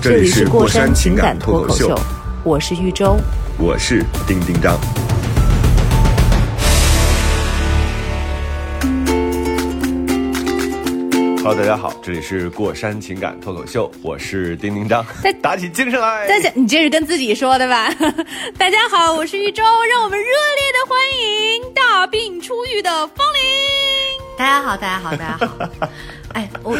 这这里是过过山情感感脱口秀秀，，我是豫州。我是丁丁张。Hello，大家好，这里是过山情感脱口秀，我是丁丁张大。打起精神来！大家，你这是跟自己说的吧？大家好，我是豫州，让我们热烈的欢迎大病初愈的方林。大家好，大家好，大家好。哎，我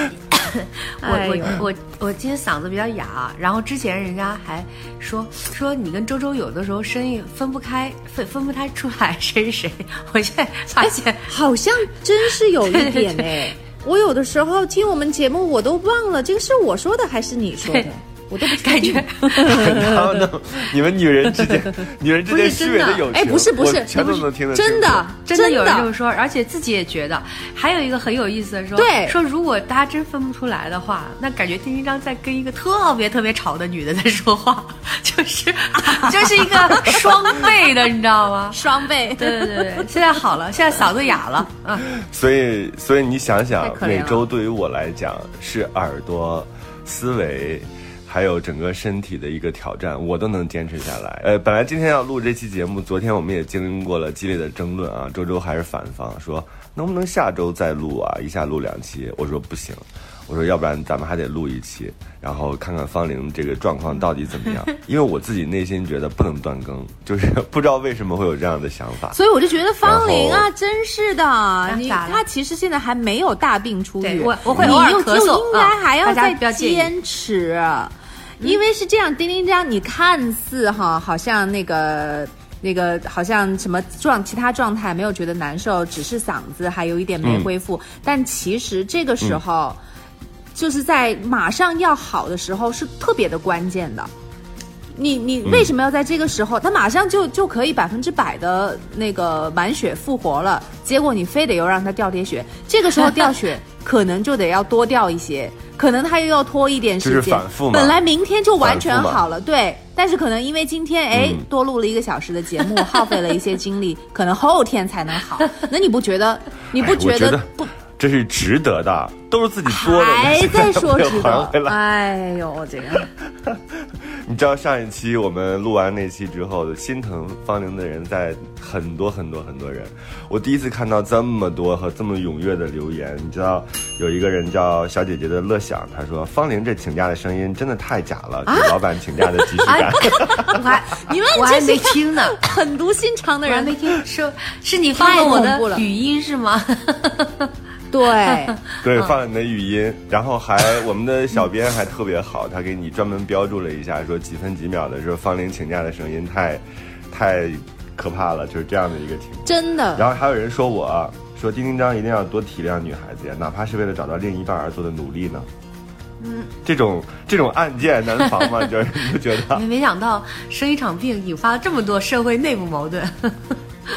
我我我我今天嗓子比较哑，啊然后之前人家还说说你跟周周有的时候声音分不开，分分不太出来谁是谁。我现在发现，好像真是有一点哎，我有的时候听我们节目，我都忘了这个是我说的还是你说的？对，我都不感觉 你们女人之间，女人之间虚伪的真的友情，哎，不是不是，全都能听得清真的真的有人这么说，而且自己也觉得。还有一个很有意思的说，对说如果大家真分不出来的话，那感觉丁丁张在跟一个特别特别吵的女的在说话，就是就是一个双倍的，你知道吗？双倍。对对对对，现在好了，现在嗓子哑了，嗯。所以，所以你想想每周对于我来讲是耳朵、思维，还有整个身体的一个挑战，我都能坚持下来。呃，本来今天要录这期节目，昨天我们也经过了激烈的争论啊，周周还是反方说能不能下周再录啊，一下录两期，我说不行。我说，要不然咱们还得录一期，然后看看方玲这个状况到底怎么样。因为我自己内心觉得不能断更，就是 不知道为什么会有这样的想法。所以我就觉得方玲啊，真是的，你她其实现在还没有大病初愈，我我会你偶尔又咳嗽应该还要啊大再家不要介意坚持，因为是这样，丁丁张，你看似哈好像那个。那个好像什么状其他状态没有觉得难受，只是嗓子还有一点没恢复。但其实这个时候，就是在马上要好的时候是特别的关键的。你你为什么要在这个时候？他马上就就可以百分之百的那个满血复活了，结果你非得又让他掉点血，这个时候掉血可能就得要多掉一些，可能他又要拖一点时就是间。反复本来明天就完全好了，对，但是可能因为今天哎、嗯多录了一个小时的节目，耗费了一些精力，可能后天才能好。那你不觉得？你不觉得不？这是值得的，都是自己作的，还在说值得？来。哎呦，这个 你知道上一期我们录完那期之后，心疼方玲的人在很多很多很多人。我第一次看到这么多和这么踊跃的留言。你知道有一个人叫小姐姐的乐享，他说方玲这请假的声音真的太假了，啊给老板请假的即视感。我还你们 我还没听呢，狠毒心肠的人没听，是是你发了我的语音是吗？对。对，放了你的语音，然后还我们的小编还特别好，他给你专门标注了一下，说几分几秒的时候方玲请假的声音太太可怕了，就是这样的一个情况。真的，然后还有人说我说丁丁张一定要多体谅女孩子呀，哪怕是为了找到另一半而做的努力呢。嗯，这种这种案件难防吗？就是你不觉得？没没想到生一场病引发了这么多社会内部矛盾。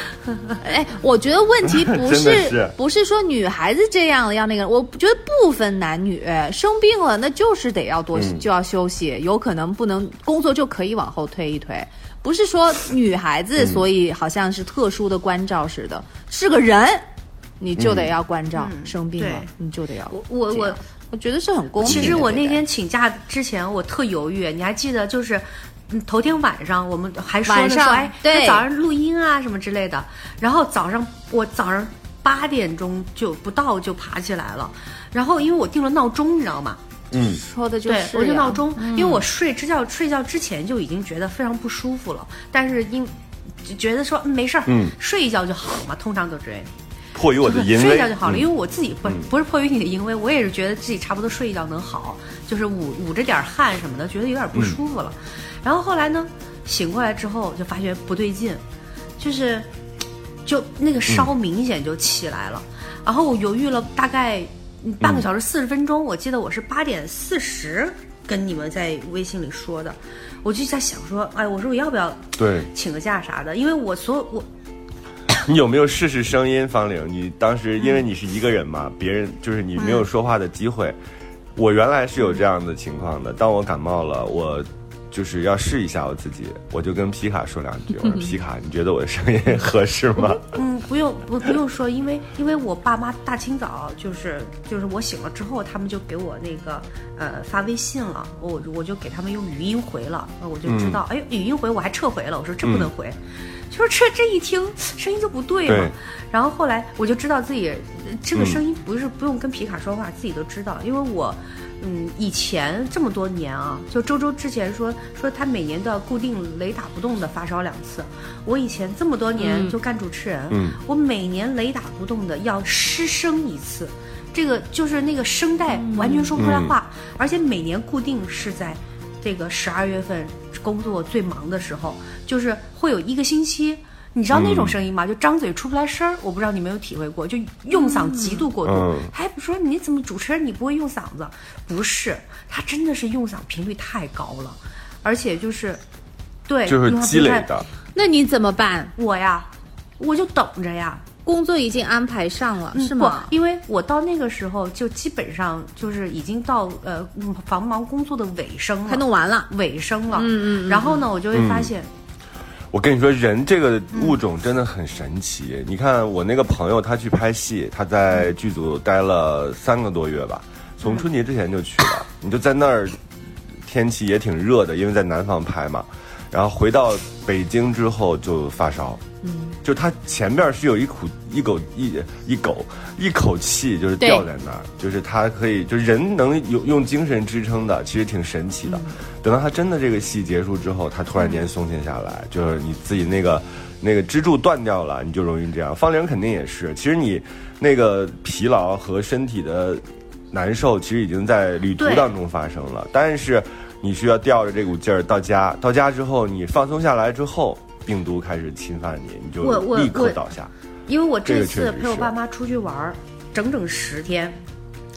哎，我觉得问题 不是是。不是说女孩子这样要那个，我觉得不分男女，生病了那就是得要多、嗯。就要休息，有可能不能工作就可以往后推一推，不是说女孩子所以好像是特殊的关照似的，是个人你就得要关照，生病了对。你就得要我我我我觉得是很公平。其实我那天请假之前，我特犹豫。你还记得，就是嗯头天晚上我们还说呢说，哎，对。那早上录音啊什么之类的。然后早上我早上八点钟就不到就爬起来了，然后因为我定了闹钟，你知道吗？嗯，说的就对，是我就闹钟，因为我睡之觉睡觉之前就已经觉得非常不舒服了，但是因就觉得说嗯没事儿，嗯。睡一觉就好了嘛，通常都这样。迫于我的淫威，睡一觉就好了，嗯。因为我自己不、不是迫于你的淫威，我也是觉得自己差不多睡一觉能好，就是捂捂着点汗什么的，觉得有点不舒服了。然后后来呢，醒过来之后就发觉不对劲，就是 就那个烧明显就起来了，然后我犹豫了大概半个小时四十分钟，我记得我是八点四十。跟你们在微信里说的，我就在想说，哎，我说我要不要对请个假啥的？因为我所有我 你有没有试试声音，方玲？你当时因为你是一个人嘛，别人就是你没有说话的机会。我原来是有这样的情况的，当我感冒了，我就是要试一下我自己，我就跟皮卡说两句，我说皮卡，你觉得我的声音合适吗？嗯，不用不不用说，因为因为我爸妈大清早就是就是我醒了之后，他们就给我那个呃发微信了，我我就给他们用语音回了，呃我就知道，哎，语音回我还撤回了，我说这不能回，就是这这一听声音就不对嘛，对。然后后来我就知道自己呃这个声音不是不用跟皮卡说话，自己都知道，因为我。嗯，以前这么多年啊，就周周之前说说他每年都要固定雷打不动的发烧两次。我以前这么多年就干主持人，嗯我每年雷打不动的要失声一次，这个就是那个声带完全说不出来话，而且每年固定是在这个十二月份工作最忙的时候，就是会有一个星期。你知道那种声音吗？就张嘴出不来声儿，我不知道你有没有体会过，就用嗓极度过度。嗯还不说你怎么主持人你不会用嗓子？不是，他真的是用嗓频率太高了，而且就是，对，就是。积累的。那你怎么办？我呀，我就等着呀，工作已经安排上了，是不吗？因为我到那个时候就基本上就是已经到呃嗯繁忙工作的尾声了，快弄完了。尾声了。嗯嗯嗯然后呢，我就会发现，我跟你说，人这个物种真的很神奇。你看我那个朋友，他去拍戏，他在剧组待了三个多月吧，从春节之前就去了。你就在那儿，天气也挺热的，因为在南方拍嘛。然后回到北京之后就发烧，嗯，就他前面是有一口一口一一口一口气，就是对吊在那儿，就是他可以，就人能有用精神支撑的，其实挺神奇的。等到他真的这个戏结束之后，他突然间松懈下来，就是你自己那个那个支柱断掉了，你就容易这样。方玲肯定也是，其实你那个疲劳和身体的难受，其实已经在旅途当中发生了，但是你需要吊着这股劲儿到家，到家之后你放松下来之后，病毒开始侵犯你，你就立刻倒下。因为我这次陪我爸妈出去玩儿，整整十天。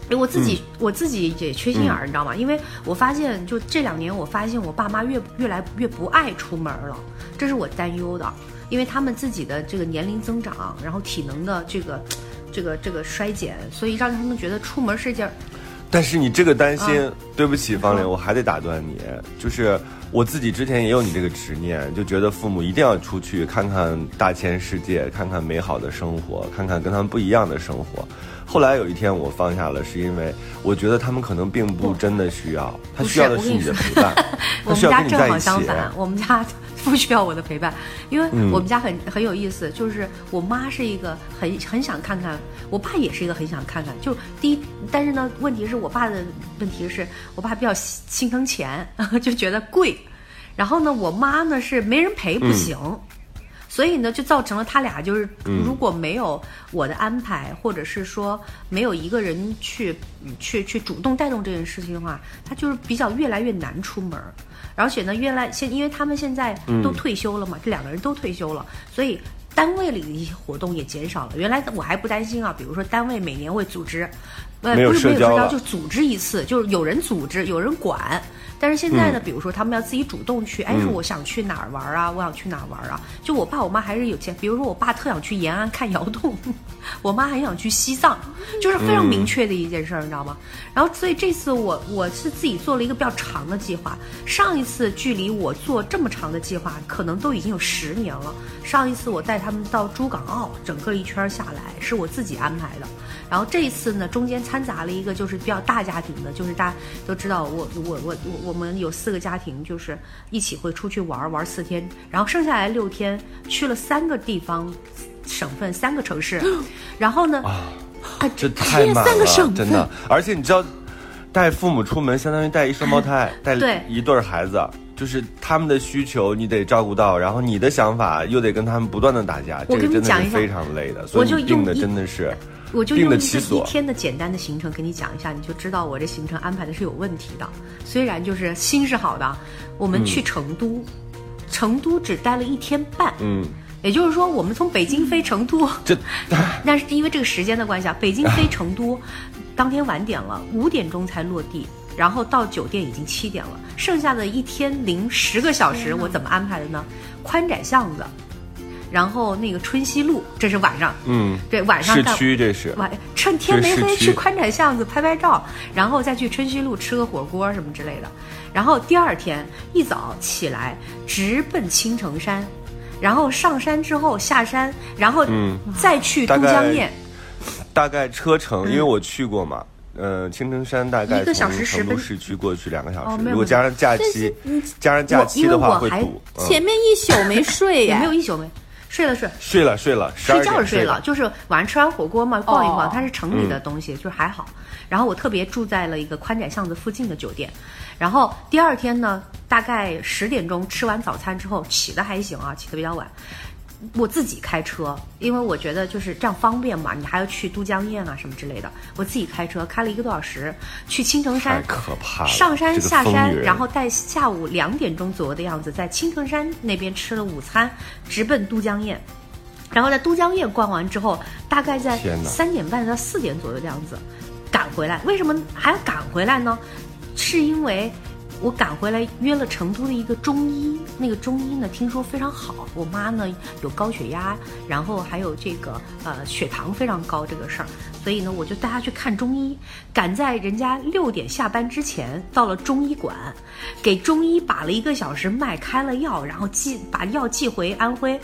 因为我自己、嗯我自己也缺心眼儿，你知道吗？因为我发现，就这两年，我发现我爸妈越越来越不爱出门了，这是我担忧的。因为他们自己的这个年龄增长，然后体能的这个这个这个衰减，所以让他们觉得出门是一件但是你这个担心，啊对不起，方玲，我还得打断你。就是我自己之前也有你这个执念，就觉得父母一定要出去看看大千世界，看看美好的生活，看看跟他们不一样的生活。后来有一天我放下了，是因为我觉得他们可能并不真的需要，他需要的是你的陪伴，我们家正好。相反，我们家 不需要我的陪伴，因为嗯我们家很很有意思，就是我妈是一个很很想看看，我爸也是一个很想看看。就第一，但是呢，问题是我爸的问题是我爸比较心心疼钱，就觉得贵，然后呢，我妈呢是没人陪不行。所以呢，就造成了他俩就是，如果没有我的安排，或者是说没有一个人去嗯去去主动带动这件事情的话，他就是比较越来越难出门。而且呢，越来现因为他们现在都退休了嘛，这两个人都退休了，所以单位里的一些活动也减少了。原来我还不担心啊，比如说单位每年会组织，呃，不是没有社交，就组织一次，就是有人组织，有人管。但是现在呢，比如说他们要自己主动去，哎，说我想去哪儿玩啊，我想去哪儿玩啊。就我爸我妈还是有钱，比如说我爸特想去延安看窑洞，我妈很想去西藏，就是非常明确的一件事儿，你知道吗？然后所以这次我我是自己做了一个比较长的计划，上一次距离我做这么长的计划，可能都已经有十年了。上一次我带他们到珠港澳，整个一圈下来是我自己安排的。然后这一次呢，中间掺杂了一个就是比较大家庭的，就是大家都知道我我我我我们有四个家庭，就是一起会出去玩儿玩儿四天，然后剩下来六天去了三个地方、省份、三个城市，然后呢，啊这太满了真的。而且你知道，带父母出门相当于带一双胞胎，带一对儿孩子，就是他们的需求你得照顾到，然后你的想法又得跟他们不断的打架，这真的跟你讲一下是非常累的。所以定的真的是我就用一个一。天的简单的行程跟你讲一下，你就知道我这行程安排的是有问题的。虽然就是心是好的，我们去成都，成都只待了一天半，嗯，也就是说我们从北京飞成都，这那是因为这个时间的关系啊，北京飞成都，当天晚点了，五点钟才落地。然后到酒店已经七点了，剩下的一天零十个小时我怎么安排的呢？宽窄巷子，然后那个春熙路，这是晚上，嗯，对，晚上市干区这是，晚趁天没黑去宽窄巷子拍拍照，然后再去春熙路吃个火锅什么之类的。然后第二天一早起来直奔青城山，然后上山之后下山，然后嗯再去都江堰。大概车程，因为我去过嘛。呃，青城山大概嗯一个小从时十分成都市区过去两个小时，如果加上假期，加上假期的话会堵。嗯前面一宿没睡也呀，没有一宿没睡了睡，睡了睡了睡觉了是睡了，，就是晚上吃完火锅嘛，逛一逛，哦它是城里的东西，就是还好。然后我特别住在了一个宽窄巷子附近的酒店，然后第二天呢，大概十点钟吃完早餐之后，起的还行啊，起的比较晚。我自己开车，因为我觉得就是这样方便嘛，你还要去都江堰啊什么之类的。我自己开车开了一个多小时，去青城太山，可怕了。上山下山，然后在下午两点钟左右的样子，在青城山那边吃了午餐，直奔都江堰。然后在都江堰逛完之后，大概在三点半到四点左右的样子赶回来。为什么还要赶回来呢？是因为我赶回来约了成都的一个中医，那个中医呢听说非常好。我妈呢有高血压，然后还有这个呃血糖非常高这个事儿，所以呢我就带她去看中医，赶在人家六点下班之前到了中医馆，给中医把了一个小时脉，开了药，然后寄把药寄回安徽，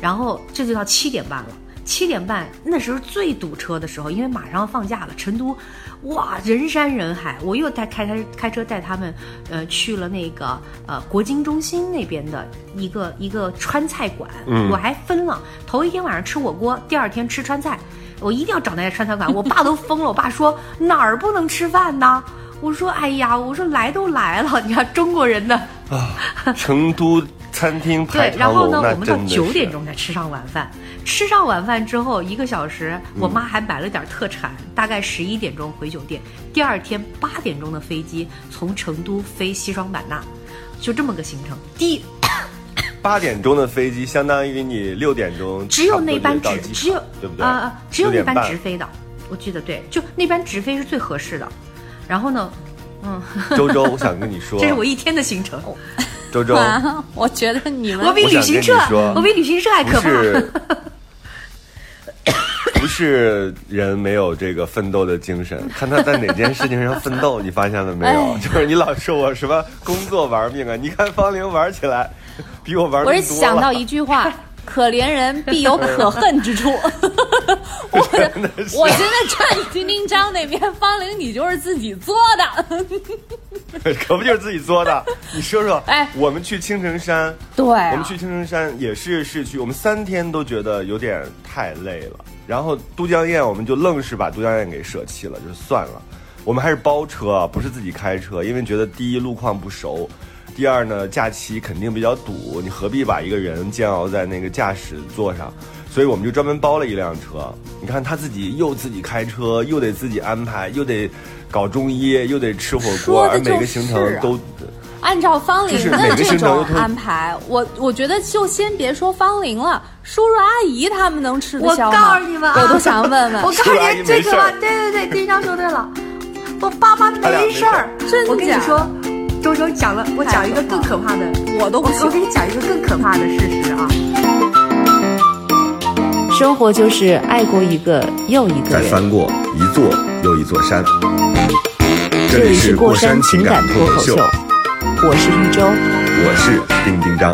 然后这就到七点半了。七点半那时候最堵车的时候，因为马上要放假了，成都，哇，人山人海。我又带开开开车带他们，呃，去了那个呃国金中心那边的一个一个川菜馆，嗯我还分了，头一天晚上吃火锅，第二天吃川菜，我一定要找那家川菜馆。我爸都疯了，我爸说哪儿不能吃饭呢？我说哎呀，我说来都来了，你看中国人的啊，成都餐厅排 对，然，后呢，我们到九点钟才吃上晚饭。吃上晚饭之后一个小时，我妈还买了点特产，大概十一点钟回酒店。第二天八点钟的飞机从成都飞西双版纳，就这么个行程。第一 八点钟的飞机，相当于你六点钟只有那班直只有对不对？啊啊，只有那班6点半直飞的，我记得对，就那班直飞是最合适的。然后呢，嗯，周周，我 想跟你说，这是我一天的行程。周周，哇，我觉得你们我比我想跟旅行社你说，我比旅行社还可怕。是，不是人没有这个奋斗的精神，看他在哪件事情上奋斗，你发现了没有？哎就是你老说我什么工作玩命啊，你看方玲玩起来比我玩我是。想到一句话：可怜人必有可恨之处。我我真的站丁丁张那边，方玲你就是自己作的。可不就是自己作的？你说说，哎我们去青城山，对啊我们去青城山也是市区，我们三天都觉得有点太累了。然后都江堰，我们就愣是把都江堰给舍弃了，就算了。我们还是包车，不是自己开车，因为觉得第一路况不熟，第二呢假期肯定比较堵，你何必把一个人煎熬在那个驾驶座上？所以我们就专门包了一辆车。你看他自己又自己开车，又得自己安排，又得搞中医，又得吃火锅，而每个行程都。按照方玲的这种安排，我我觉得就先别说方玲了，叔叔阿姨他们能吃得我消吗？告诉你们啊，我都想问问我。告诉你这个吧没事儿，对对对，丁章说对了，我爸妈没没事儿。真我跟你说，周周讲了，我讲一个更可怕的，我都不我我给你讲一个更可怕的事实啊。生活就是爱过一个又一个人。再翻过一座又一座山。这里是过山情感脱口秀，我是玉州。我是丁丁张。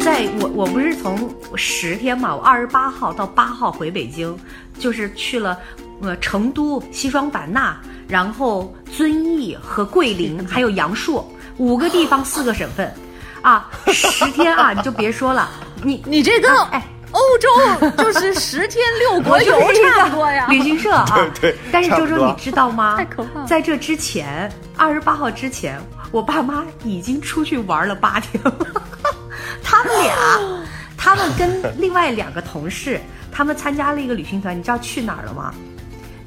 在我我不是从十天嘛，我二十八号到八号回北京，就是去了呃成都、西双版纳，然后遵义和桂林，还有阳朔五个地方四个省份，啊，十天啊，你就别说了，你 你这个哎。欧洲就是十天六国游差不多呀。旅行社啊，对对但是周周你知道吗？太可怕了在这之前，二十八号之前，我爸妈已经出去玩了八天了。他们俩，他们跟另外两个同事，他们参加了一个旅行团，你知道去哪儿了吗？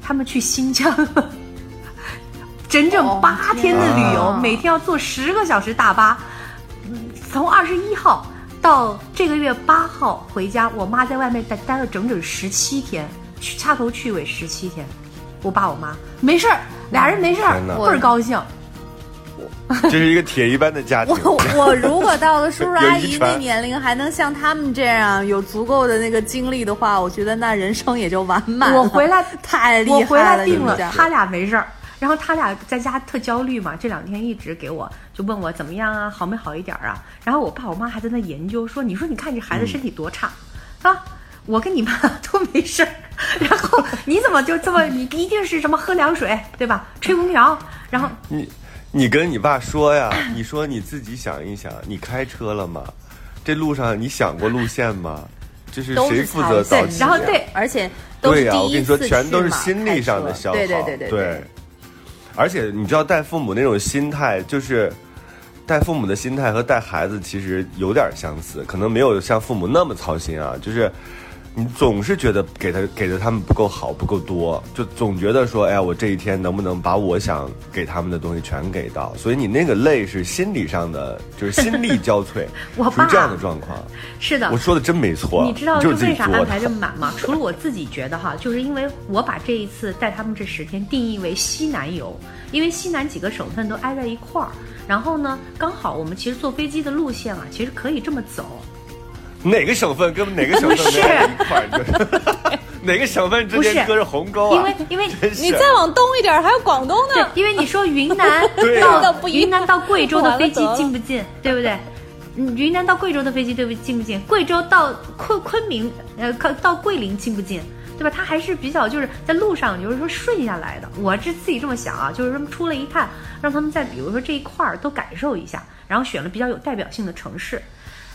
他们去新疆了。整整哦八天的旅游，天啊每天要坐十个小时大巴，嗯从二十一号到这个月八号回家，我妈在外面待待了整整十七天，去掐头去尾十七天。我爸我妈没事儿，俩人没事儿，倍儿高兴。这是一个铁一般的家庭。我我如果到了叔叔阿姨 那年龄，还能像他们这样有足够的那个精力的话，我觉得那人生也就完满了。我回来 太厉害了，我回来病你们家，了他俩没事儿。然后他俩在家特焦虑嘛，这两天一直给我就问我怎么样啊，好没好一点儿啊。然后我爸我妈还在那研究说，你说你看这孩子身体多差，啊，我跟你妈都没事儿，然后你怎么就这么你一定是什么喝凉水对吧？吹空调，然后你你跟你爸说呀，你说你自己想一想，你开车了吗？这路上你想过路线吗？就是谁负责操心导？然后对而且都是对呀、第我跟你说，一次全都是心理上的消耗。对对对对对。而且你知道，带父母那种心态，就是带父母的心态和带孩子其实有点相似，可能没有像父母那么操心啊。就是你总是觉得给他给的他们不够好，不够多，就总觉得说，哎呀，我这一天能不能把我想给他们的东西全给到？所以你那个累是心理上的，就是心力交瘁，我 爸属于这样的状况。是的我，说的真没错，你知道就为啥安排这么满吗？除了我自己觉得哈，就是因为我把这一次带他们这十天定义为西南游，因为西南几个省份都挨在一块儿，然后呢，刚好我们其实坐飞机的路线啊，其实可以这么走。哪个省份跟哪个省份一块儿？哪个省份之不是间隔着鸿沟啊？因为因为你再往东一点，还有广东呢。，因为你说云南 到云南到贵州的飞机近不近，对不对？嗯，云南到贵州的飞机对不近不近？贵州到昆昆明，呃，到到桂林近不近？对吧？它还是比较就是在路上，就是说顺下来的。我这自己这么想啊，就是说出了一趟，让他们在比如说这一块儿都感受一下，然后选了比较有代表性的城市。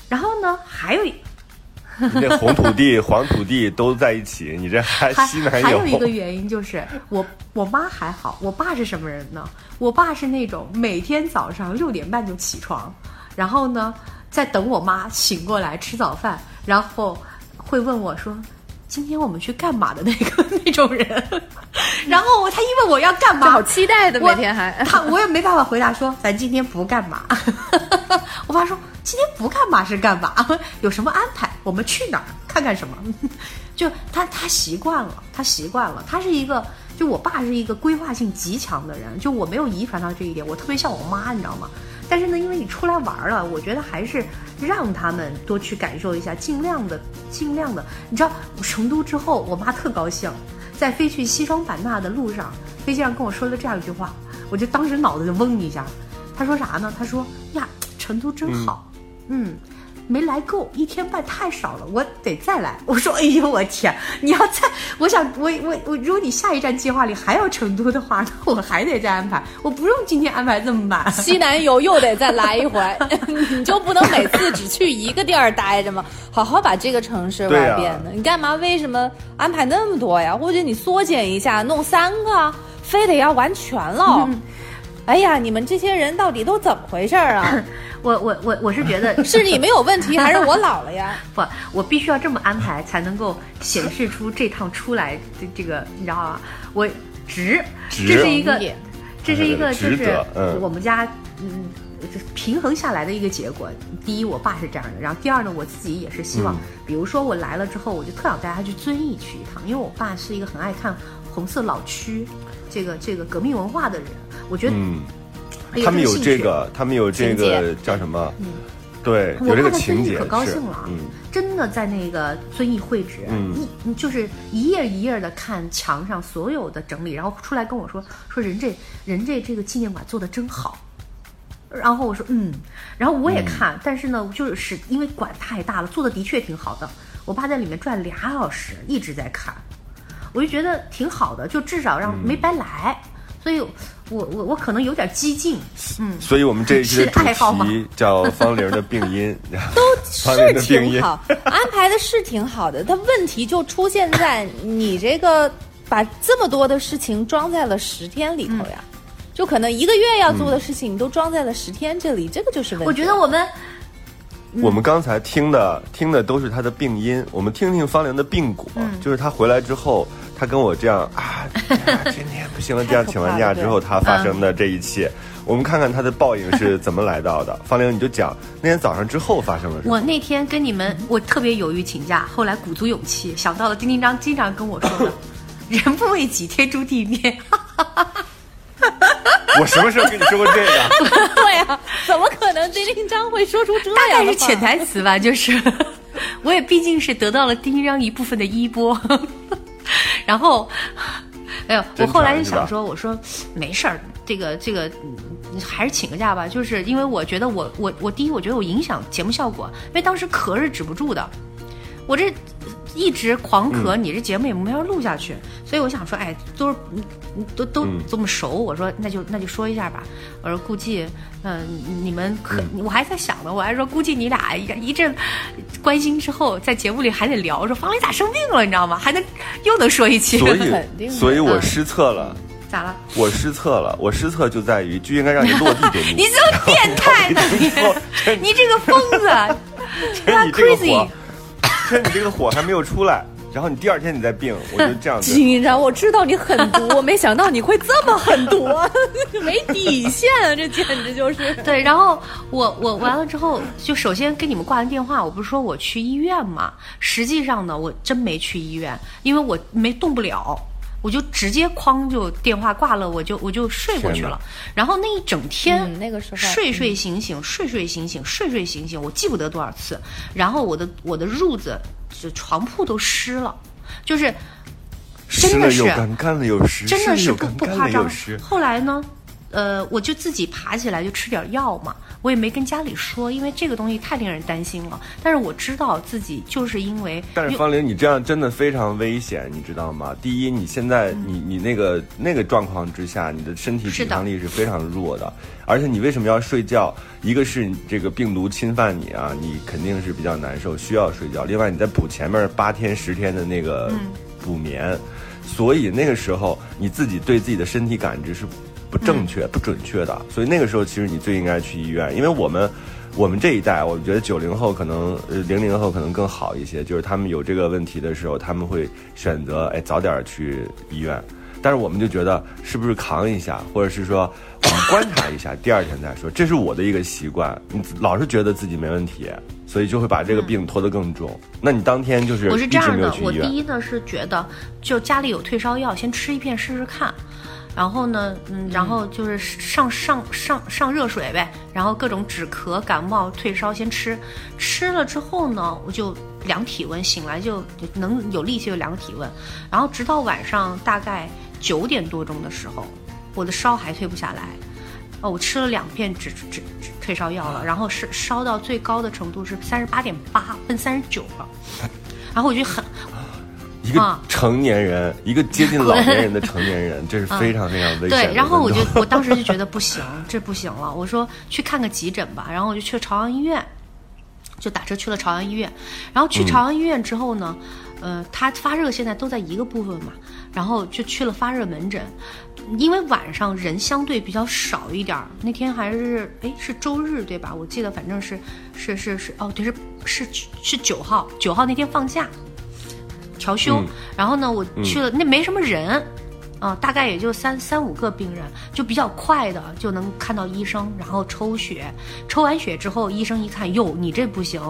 然后呢，还有一你这红土地、黄土地都在一起，你这还还西南还有一个原因就是我我妈还好，我爸是什么人呢？我爸是那种每天早上六点半就起床，然后呢在等我妈醒过来吃早饭，然后会问我说。今天我们去干嘛的那个 那种人，然后他因为我要干嘛，好期待的，我每天还他我也没办法回答说咱今天不干嘛。我爸说今天不干嘛是干嘛？有什么安排？我们去哪儿看看什么？就他他习惯了，他习惯了，他是一个就我爸是一个规划性极强的人，就我没有遗传到这一点，我特别像我妈，你知道吗？但是呢，因为你出来玩了，我觉得还是让他们多去感受一下，尽量的，尽量的。你知道成都之后，我妈特高兴，在飞去西双版纳的路上，飞机上跟我说了这样一句话，我就当时脑子就嗡一下。她说啥呢？她说呀，成都真好，嗯没来够，一天半太少了，我得再来。我说，哎呦我天，你要再，我想我我我，如果你下一站计划里还有成都的话，那 我还得再安排，我不用今天安排这么满。西南游又得再来一回，你就不能每次只去一个地儿待着吗？好好把这个城市玩遍呢。你干嘛？为什么安排那么多呀？或者你缩减一下，弄三个，非得要完全了？哎呀，你们这些人到底都怎么回事儿啊？我我我我是觉得 是你没有问题，还是我老了呀？不，我必须要这么安排，才能够显示出这趟出来这这个，你知道吗？我值，这是一个，这是一个，就是我们家嗯就平衡下来的一个结果。第一，我爸是这样的，然后第二呢，我自己也是希望，嗯比如说我来了之后，我就特想带他去遵义去一趟，因为我爸是一个很爱看红色老区这个这个革命文化的人，我觉得嗯，他们有这个，他们有这个叫什么？对，我有这个情节义可高兴了，嗯，真的在那个遵义会址，嗯。一就是一页一页的看墙上所有的整理，然后出来跟我说说人这人这这个纪念馆做的真好。然后我说嗯，然后我也看，但是呢，就是因为馆太大了，做的的确挺好的。我爸在里面转俩小时，一直在看，我就觉得挺好的，就至少让没白来。所以我我我可能有点激进，嗯，所以我们这一期的是爱好吗主题叫方玲的病因，都是。挺好，安排的是挺好的，但问题就出现在你这个把这么多的事情装在了十天里头呀，就可能一个月要做的事情，你都装在了十天这里，这个就是问题。我觉得我们我们刚才听的听的都是他的病因，我们听听方玲的病果，嗯就是他回来之后，他跟我这样啊，今天不行了，这样请完假 之后他发生的这一切，我们看看他的报应是怎么来到的。方玲，你就讲那天早上之后发生了什么？我那天跟你们，我特别犹豫请假，后来鼓足勇气，想到了丁丁章经常跟我说的 “人不为己，天诛地灭”。我什么时候跟你说过这个？对啊，怎么可能丁丁章会说出这大样的话？概是潜台词吧，就是我也毕竟是得到了丁丁章一部分的衣钵，然后，哎呦，我后来就想说，我说没事儿，这个这个。嗯还是请个假吧，就是因为我觉得我我我第一，我觉得我影响节目效果，因为当时咳是止不住的，我这一直狂咳，你这节目也没法录下去，所以我想说，哎，都都都嗯这么熟，我说那就那就说一下吧。我说估计，嗯、你们可、我还在想呢，我还说估计你俩一一阵关心之后，在节目里还得聊，说方磊咋生病了，你知道吗？还能又能说一期，所以 所以我失策了。咋了？我失策了，我失策就在于就应该让你落地给你。你这么变态呢？你你这个疯子！你这个 crazy 火，趁你这个火还没有出来，然后你第二天你再病，我就这样子。丁丁章，我知道你狠毒，我没想到你会这么狠毒，没底线啊！这简直就是。对，然后我我完了之后，就首先跟你们挂完电话，我不是说我去医院嘛？实际上呢，我真没去医院，因为我没动不了，我就直接哐就电话挂了，我就我就睡过去了。然后那一整天，嗯那个时候睡睡醒醒，睡睡醒醒，睡睡醒醒，我记不得多少次。然后我的我的褥子，就床铺都湿了，就是真的是干，干了又湿，真的是不不夸张。后来呢，呃，我就自己爬起来就吃点药嘛，我也没跟家里说，因为这个东西太令人担心了。但是我知道自己就是因为，但是方玲，你这样真的非常危险，你知道吗？第一，你现在你你那个那个状况之下，你的身体抵抗力是非常弱的，而且你为什么要睡觉？一个是这个病毒侵犯你啊，你肯定是比较难受，需要睡觉。另外，你再补前面八天十天的那个嗯补眠，所以那个时候你自己对自己的身体感知是不正确、不准确的。所以那个时候，其实你最应该去医院，因为我们。我们这一代，我觉得九零后可能，呃，零零后可能更好一些，就是他们有这个问题的时候，他们会选择哎早点去医院。但是我们就觉得是不是扛一下，或者是说我们观察一下，第二天再说。这是我的一个习惯，你老是觉得自己没问题，所以就会把这个病拖得更重。那你当天就是我是这样的，我。第一呢是觉得，就家里有退烧药，先吃一片试试看。然后呢，嗯，然后就是上上上上热水呗，然后各种止咳、感冒、退烧先吃，吃了之后呢，我就量体温，醒来就能有力气就量体温，然后直到晚上大概九点多钟的时候，我的烧还退不下来。哦，我吃了两片止止止退烧药了，然后是烧到最高的程度是三十八点八，奔三十九了。然后我就很一个啊。成年人，一个接近 老年人的成年人，这是非常非常危险的对，然后我就我当时就觉得不行，这不行了，我说去看个急诊吧，然后我就去了朝阳医院，就打车去了朝阳医院，然后去朝阳医院之后呢，呃，他发热现在都在一个部分嘛，然后就去了发热门诊，因为晚上人相对比较少一点儿，那天还是哎是周日对吧？我记得反正是是是是哦对是是是九号，九号那天放假调休，嗯然后呢我去了，那没什么人。啊、大概也就三三五个病人，就比较快的就能看到医生，然后抽血，抽完血之后，医生一看，哟，你这不行，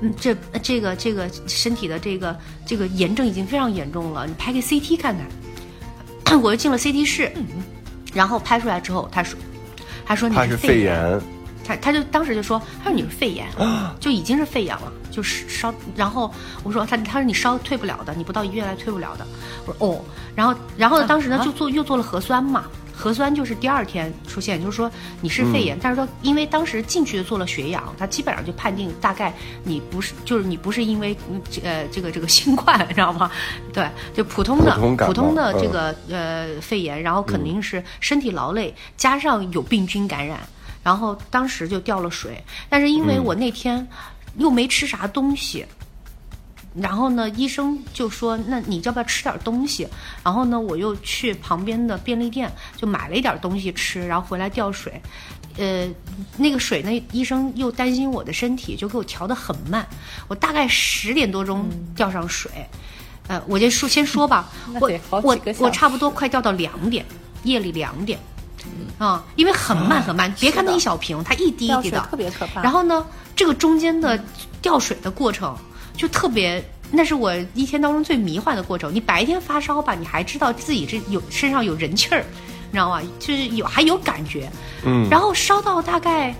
嗯，这这个这个身体的这个这个炎症已经非常严重了，你拍个 CT 看看。我就进了 CT 室，然后拍出来之后，他说，他说你是肺肺炎，他他就当时就说，他说你是肺炎，就已经是肺炎了，就是烧。然后我说他他说你烧退不了的，你不到医院来退不了的。我说哦，然后然后当时呢就做又做了核酸嘛。核酸就是第二天出现，就是说你是肺炎，但是说因为当时进去做了血氧，他基本上就判定大概你不是，就是你不是因为呃这个这个新冠，你知道吗？对，就普通的普通的这嗯个、呃肺炎，然后肯定是身体劳累，加上有病菌感染，然后当时就掉了水。但是因为我那天又没吃啥东西，然后呢，医生就说：“那你要不要吃点东西？”然后呢，我又去旁边的便利店就买了一点东西吃，然后回来吊水。呃，那个水呢，医生又担心我的身体，就给我调的很慢。我大概十点多钟吊上水。呃，我就说先说吧，我我我差不多快掉到两点，夜里两点。啊、因为很慢很慢，别看那一小瓶，它一滴一滴的，特别可怕。然后呢，这个中间的掉水的过程就特别，那是我一天当中最迷幻的过程。你白天发烧吧，你还知道自己这有身上有人气儿，你知道吗？就是有还有感觉，嗯，然后烧到大概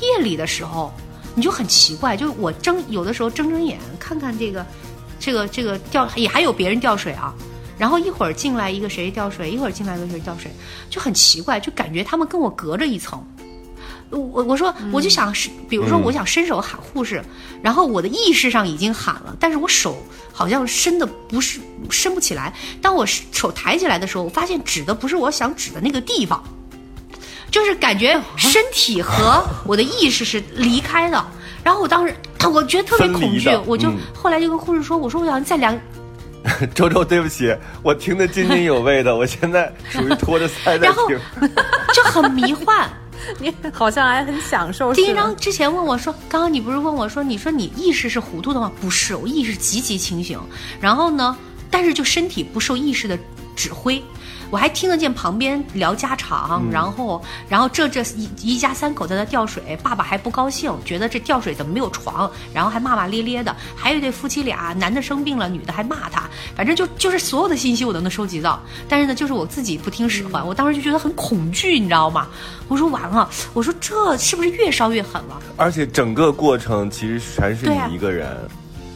夜里的时候，你就很奇怪，就是我睁有的时候睁睁眼看看这个，这个这个掉也还有别人掉水啊，然后一会儿进来一个谁掉水，一会儿进来一个谁掉水，就很奇怪，就感觉他们跟我隔着一层。我我说我就想是，比如说我想伸手喊护士，然后我的意识上已经喊了，但是我手好像伸的不是伸不起来。当我手抬起来的时候，我发现指的不是我想指的那个地方，就是感觉身体和我的意识是离开的。然后我当时我觉得特别恐惧我就嗯后来就跟护士说，我说我想再量 周周，对不起，我听得津津有味的，我现在属于拖着 腮在然后听。就很迷幻。你好像还很享受似的。丁一章之前问我说：“刚刚你不是问我说，你说你意识是糊涂的吗？不是，我意识极其清醒。然后呢，但是就身体不受意识的指挥。我还听得见旁边聊家常，然后，然后这这一一家三口在那吊水，爸爸还不高兴，觉得这吊水怎么没有床，然后还骂骂咧咧的。还有一对夫妻俩，男的生病了，女的还骂他，反正就就是所有的信息我都能收集到。但是呢，就是我自己不听使唤，我当时就觉得很恐惧，你知道吗？我说完了，我说这是不是越烧越狠了？而且整个过程其实全是你一个人，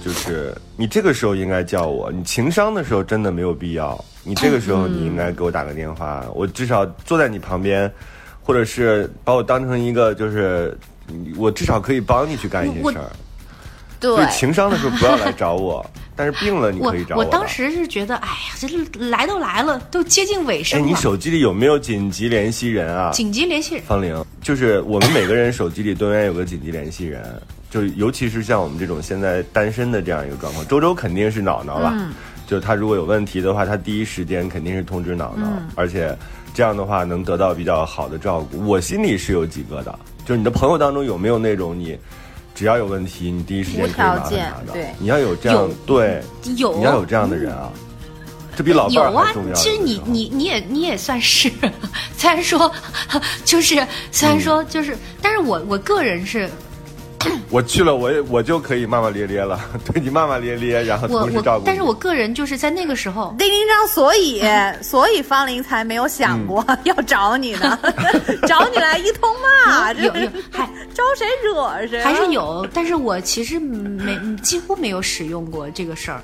就是你这个时候应该叫我，你情商的时候真的没有必要，你这个时候你应该给我打个电话，我至少坐在你旁边，或者是把我当成一个就是。我至少可以帮你去干一些事儿，对所以情商的时候不要来找我，但是病了你可以找我我当时是觉得，哎呀，这来都来了，都接近尾哎，声了。你手机里有没有紧急联系人啊？紧急联系人，方玲，就是我们每个人手机里都应该有个紧急联系人，就尤其是像我们这种现在单身的这样一个状况，周周肯定是脑脑了，就他如果有问题的话，他第一时间肯定是通知脑脑，而且这样的话能得到比较好的照顾。我心里是有几个的，就是你的朋友当中有没有那种你只要有问题，你第一时间可以麻烦无条件他的？对。你要有这样有。对，有。你要有这样的人啊，这比老伴有啊儿还重要。，其实你你你也你也算是，虽然说 就是虽然说就是，但是我我个人是 我去了，我也我就可以骂骂咧咧了，对你骂骂咧咧，然后我我，同时照顾。但是我个人就是在那个时候，丁丁章，所以 所以方玲才没有想过 要找你呢，找你来一通骂，这有有还招谁惹谁啊？还是有，但是我其实没几乎没有使用过这个事儿，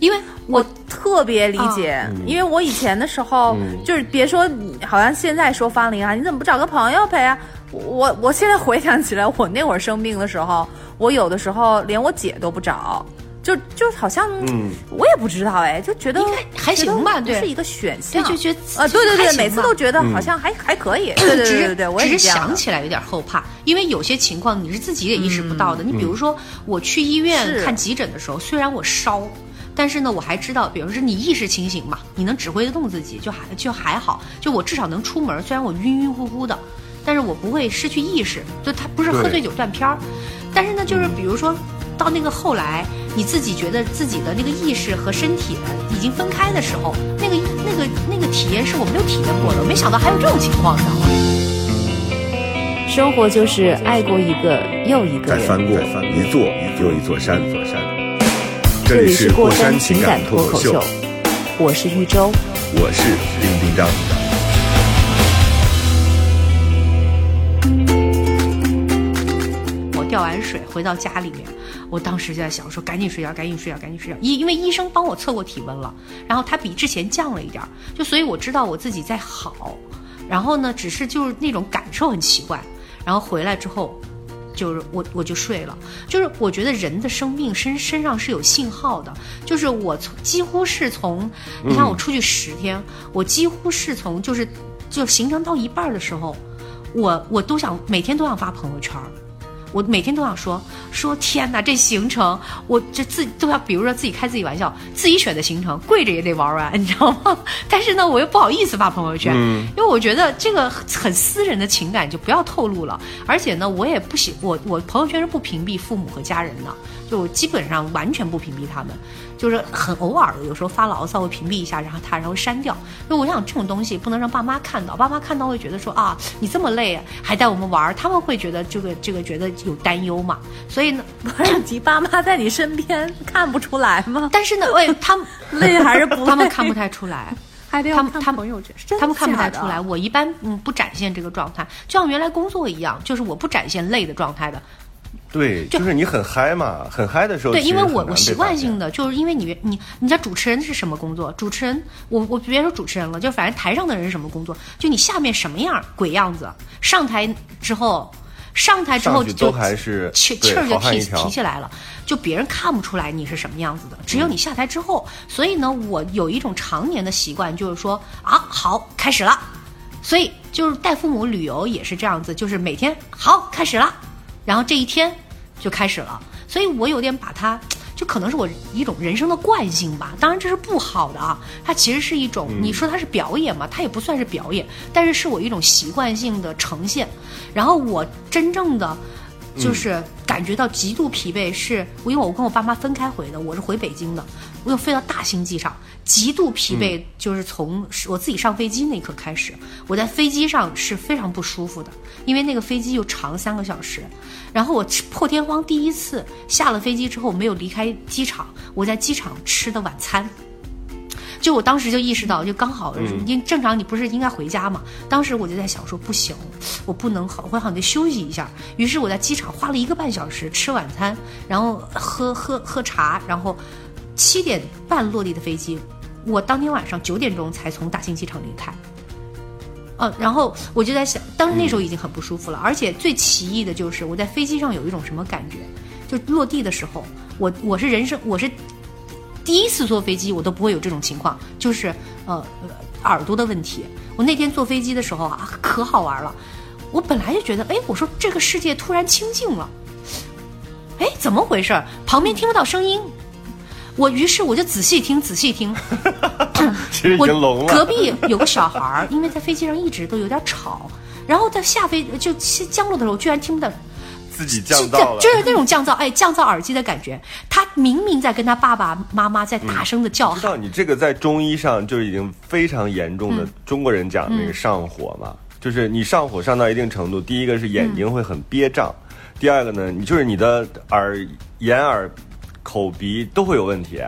因为我我特别理解，啊因为我以前的时候，就是别说你，好像现在说方林啊，你怎么不找个朋友陪啊？我我现在回想起来，我那会儿生病的时候，我有的时候连我姐都不找，就就好像，嗯。我也不知道哎，就觉得应该还行吧对。是一个选对项，就觉得呃，对对对，每次都觉得好像还、还可以，对对只是对对对，我只是想起来有点后怕，因为有些情况你是自己也意识不到的。你比如说，我去医院看急诊的时候，虽然我烧，但是呢，我还知道，比如说你意识清醒嘛，你能指挥得动自己，就还就还好，就我至少能出门。虽然我晕晕乎乎的，但是我不会失去意识，就他不是喝醉酒断片儿。但是呢，就是比如说。到那个后来，你自己觉得自己的那个意识和身体已经分开的时候，那个那个那个体验是我没有体验过的，我没想到还有这种情况，你知道吗？生活就是爱过一个又一个人。再翻过一座又一座山。这这里里是过山山情感脱口秀脱口秀，，我是玉州。我是丁丁张。吊完水回到家里面，我当时就在想说，赶紧睡觉，赶紧睡觉，赶紧睡觉。医因为医生帮我测过体温了，然后他比之前降了一点儿，就所以我知道我自己在好。然后呢，只是就是那种感受很奇怪。然后回来之后，就是我我就睡了。就是我觉得人的生命身身上是有信号的，就是我从几乎是从，你看我出去十天，我几乎是从就是就行程到一半儿的时候，我我都想每天都想发朋友圈儿。我每天都想说说天哪，这行程我这自都要，比如说自己开自己玩笑，自己选的行程，跪着也得玩完，你知道吗？但是呢，我又不好意思发朋友圈，因为我觉得这个很私人的情感就不要透露了。而且呢，我也不喜我我朋友圈是不屏蔽父母和家人的，就我基本上完全不屏蔽他们。就是很偶尔的，有时候发牢骚会屏蔽一下，然后他然后删掉。因为我想这种东西不能让爸妈看到，爸妈看到会觉得说啊，你这么累还带我们玩儿，他们会觉得这个这个觉得有担忧嘛。所以呢，不是你爸妈在你身边看不出来吗？但是呢，喂，他们 累还是不累？他们看不太出来。还得要看他们他们朋友圈，他们看不太出来。我一般嗯不展现这个状态，就像原来工作一样，就是我不展现累的状态的。对，就是你很嗨嘛，很嗨的时候，对，因为我我习惯性的，就是因为你你你知道主持人是什么工作？主持人，我我别说主持人了，就反正台上的人是什么工作？就你下面什么样鬼样子，上台之后。上台之后就都还是气气儿就提提起来了，就别人看不出来你是什么样子的，只有你下台之后。所以呢，我有一种常年的习惯，就是说啊，好，开始了。所以就是带父母旅游也是这样子，就是每天好开始了，然后这一天就开始了。所以我有点把它，就可能是我一种人生的惯性吧。当然这是不好的啊，它其实是一种，你说它是表演嘛，它也不算是表演，但是是我一种习惯性的呈现。然后我真正的就是感觉到极度疲惫，是因为我跟我爸妈分开回的，我是回北京的，我又飞到大兴机场，极度疲惫，就是从我自己上飞机那一刻开始，我在飞机上是非常不舒服的，因为那个飞机又长三个小时，然后我破天荒第一次下了飞机之后没有离开机场，我在机场吃的晚餐。就我当时就意识到，就刚好，因正常你不是应该回家嘛？当时我就在想说，不行，我不能好，我好像得休息一下。于是我在机场花了一个半小时吃晚餐，然后喝喝喝茶，然后七点半落地的飞机，我当天晚上九点钟才从大兴机场离开。呃，然后我就在想，当时那时候已经很不舒服了，而且最奇异的就是我在飞机上有一种什么感觉，就落地的时候，我我是人生我是第一次坐飞机，我都不会有这种情况，就是呃呃耳朵的问题。我那天坐飞机的时候啊，可好玩了。我本来就觉得，哎，我说这个世界突然清静了，哎，怎么回事儿？旁边听不到声音。我于是我就仔细听，仔细听。其实已我经聋了。隔壁有个小孩儿，因为在飞机上一直都有点吵，然后在下飞就降落的时候，居然听不到自己降噪了，就是那种降噪，哎，降噪耳机的感觉。他明明在跟他爸爸妈妈在大声的叫喊，知道你这个在中医上就已经非常严重嗯的，中国人讲那个上火嘛，就是你上火上到一定程度，第一个是眼睛会很憋胀，第二个呢，你就是你的耳、眼耳、口鼻都会有问题，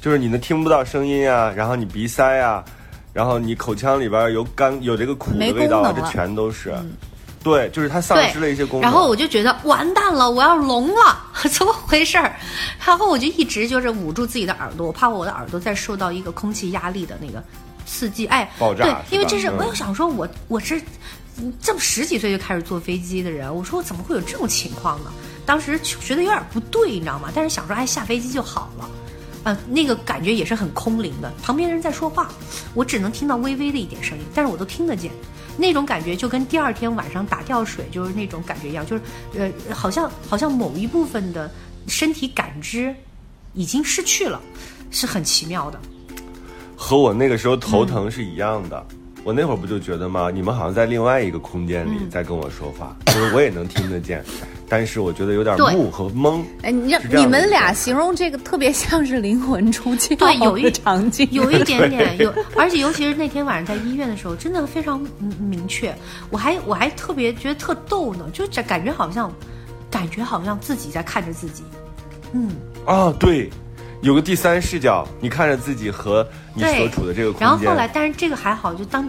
就是你能听不到声音啊，然后你鼻塞啊，然后你口腔里边有干有这个苦的没味道啊，这全都是。对，就是他丧失了一些功能。然后我就觉得完蛋了，我要聋了，怎么回事儿？然后我就一直就是捂住自己的耳朵，我怕我的耳朵再受到一个空气压力的那个刺激，哎，爆炸对，因为这是嗯我又想说我我是嗯这么十几岁就开始坐飞机的人，我说我怎么会有这种情况呢？当时觉得有点不对，你知道吗？但是想说，哎，下飞机就好了。呃，那个感觉也是很空灵的，旁边人在说话，我只能听到微微的一点声音，但是我都听得见。那种感觉就跟第二天晚上打吊水就是那种感觉一样，就是呃，好像好像某一部分的身体感知已经失去了，是很奇妙的。和我那个时候头疼是一样的。我那会儿不就觉得吗？你们好像在另外一个空间里嗯在跟我说话，就是我也能听得见，但是我觉得有点木和懵。哎，你让你们俩形容这个特别像是灵魂 出窍对，有一的场景，有一 点点有，而且尤其是那天晚上在医院的时候，真的非常嗯明确。我还我还特别觉得特逗呢，就这感觉好像，感觉好像自己在看着自己。嗯，啊，对，有个第三视角，你看着自己和你所处的这个空间然后后来，但是这个还好，就当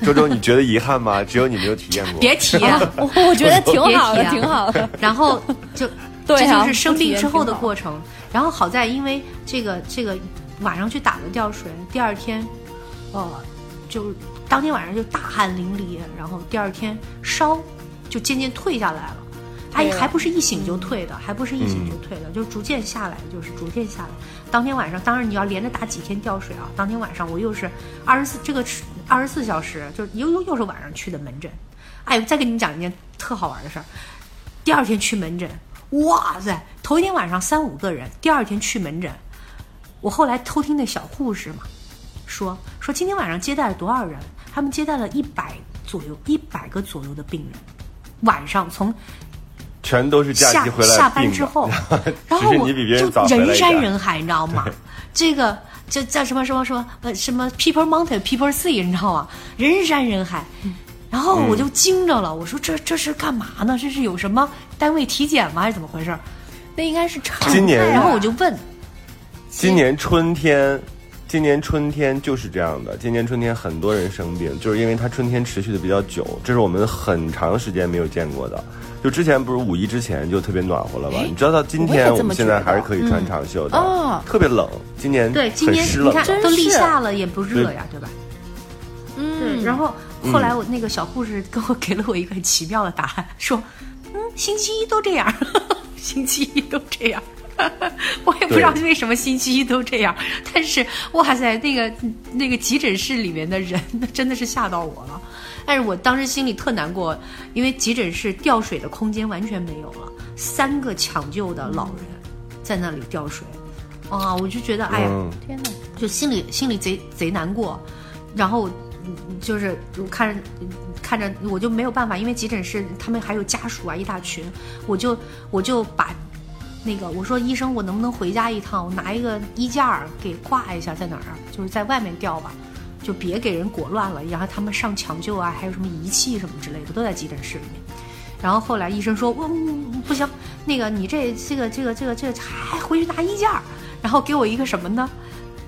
周周，你觉得遗憾吗？只有你没有体验过。别提了。我我觉得挺好的，啊挺好的。然后就对啊这就是生病之后的过程。然后好在因为这个这个晚上去打了吊水，第二天，呃，就当天晚上就大汗淋漓，然后第二天烧就渐渐退下来了。哎还不是一醒就退的，还不是一醒就退的，就逐渐下来，就是逐渐下来。当天晚上，当然你要连着打几天吊水啊。当天晚上我又是二十四这个二十四小时，就又又又是晚上去的门诊。哎，再跟你们讲一件特好玩的事儿。第二天去门诊，哇塞，头一天晚上三五个人，第二天去门诊，我后来偷听那小护士嘛，说说今天晚上接待了多少人？他们接待了一百左右，一百个左右的病人，晚上从全都是假下期回来下班之后，然后我就人山人海，你知道吗？这个这叫什么什么什么呃什么 People Mountain People Sea，你知道吗？人山人海。然后我就惊着了，我说这这是干嘛呢？这是有什么单位体检吗？还是怎么回事？那应该是常今年然后我就问，今年春天，今年春天就是这样的。今年春天很多人生病，就是因为它春天持续的比较久，这是我们很长时间没有见过的。就之前不是五一之前就特别暖和了吗？你知道到今天我们现在还是可以穿长袖的，哦特别冷。今年对，今很年你看湿冷的。真都立夏了，也不热呀，对吧？嗯，然后后来我那个小护士跟我给了我一个很奇妙的答案，说，嗯，星期一都这样，星期一都这样。我也不知道为什么星期一都这样，但是哇塞，那个那个急诊室里面的人，那真的是吓到我了。但是我当时心里特难过，因为急诊室吊水的空间完全没有了，三个抢救的老人在那里吊水，啊，我就觉得哎呀，嗯，天哪，就心里心里贼贼难过，然后嗯就是我看着看着我就没有办法，因为急诊室他们还有家属啊一大群，我就我就把那个我说医生我能不能回家一趟，我拿一个衣架给挂一下在哪儿啊？就是在外面吊吧。就别给人裹乱了，然后他们上抢救啊，还有什么仪器什么之类的都在急诊室里面。然后后来医生说，嗯，不行，那个你这这个这个这个这个还回去拿衣架儿，然后给我一个什么呢？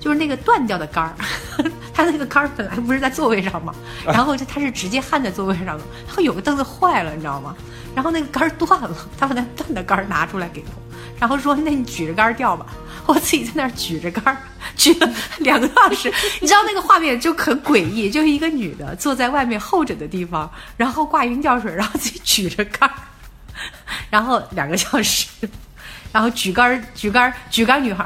就是那个断掉的杆儿，他那个杆儿本来不是在座位上嘛，然后就他是直接焊在座位上的，然后有个凳子坏了，你知道吗？然后那个杆儿断了，他把那断的杆儿拿出来给我，然后说：“那你举着杆钓吧。”我自己在那儿举着杆儿，举了两个多小时，你知道那个画面就很诡异，就是一个女的坐在外面候诊的地方，然后挂云吊水，然后自己举着杆儿，然后两个小时，然后举杆儿举杆儿举杆儿女孩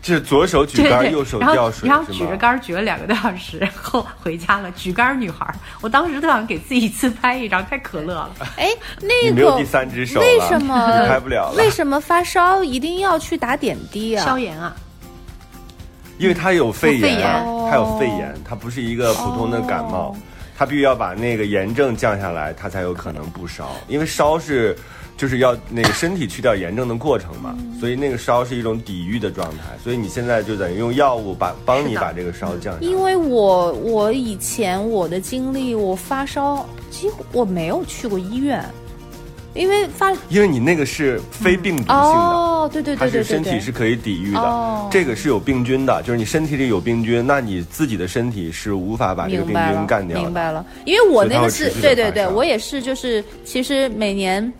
儿。这是左手举杆，对对，右手吊水，然后？举着杆举了两个多小时，然后回家了。举杆女孩，我当时特想给自己自拍一张，太可乐了。哎，那个你没有第三只手了，为什么 你拍不了了？为什么发烧一定要去打点滴啊？消炎啊，因为它有肺炎，炎它有肺炎，它不是一个普通的感冒，它必须要把那个炎症降下来，它才有可能不烧。因为烧是就是要那个身体去掉炎症的过程嘛，所以那个烧是一种抵御的状态。所以你现在就等于用药物把帮你把这个烧降下来。因为我我以前我的经历，我发烧几乎我没有去过医院，因为发因为你那个是非病毒性的。哦，对对它是对对身体是可以抵御的，哦这个是有病菌的，就是你身体里有病菌，那你自己的身体是无法把这个病菌干掉的。明白了，因为我那个是对对对，我也是，就是其实每年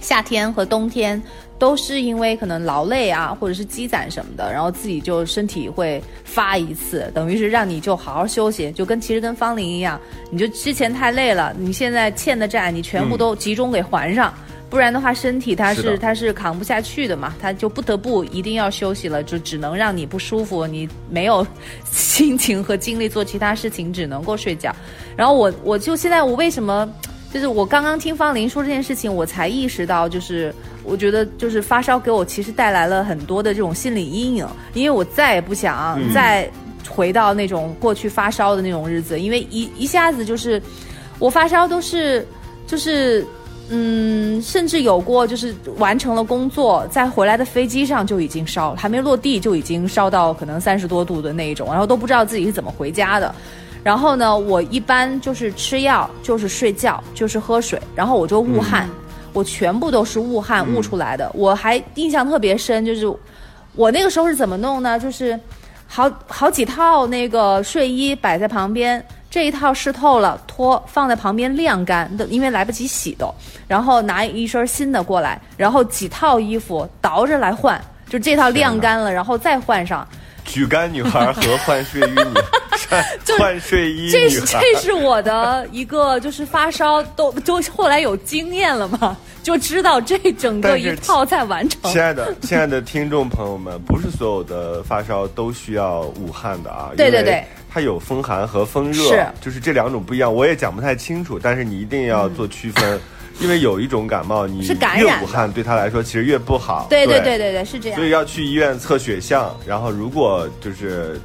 夏天和冬天都是因为可能劳累啊，或者是积攒什么的，然后自己就身体会发一次，等于是让你就好好休息，就跟其实跟芳龄一样，你就之前太累了，你现在欠的债你全部都集中给还上。不然的话，身体它是是它是扛不下去的嘛，它就不得不一定要休息了，就只能让你不舒服，你没有心情和精力做其他事情，只能够睡觉。然后我我就现在我为什么，就是我刚刚听方林说这件事情，我才意识到，就是我觉得就是发烧给我其实带来了很多的这种心理阴影，因为我再也不想再回到那种过去发烧的那种日子，因为一一下子就是我发烧都是就是。嗯，甚至有过就是完成了工作，在回来的飞机上就已经烧了，还没落地就已经烧到可能三十多度的那一种，然后都不知道自己是怎么回家的。然后呢，我一般就是吃药，就是睡觉，就是喝水，然后我就捂汗，我全部都是捂汗捂出来的。我还印象特别深，就是我那个时候是怎么弄呢？就是好好几套那个睡衣摆在旁边，这一套湿透了脱放在旁边晾干，因为来不及洗都。然后拿一身新的过来，然后几套衣服倒着来换，就这套晾干了，然后再换上。举杆女孩和换睡衣女孩，换睡衣这是女孩。这是我的一个，就是发烧都都后来有经验了嘛，就知道这整个一套在完成。亲爱的，亲爱的听众朋友们，不是所有的发烧都需要捂汗的啊。对对对它有风寒和风热，是就是这两种不一样。我也讲不太清楚，但是你一定要做区分，因为有一种感冒，你是感越染的捂汗对他来说其实越不好。对对对对对对，是这样所。以要去医院测血象，然后如果就是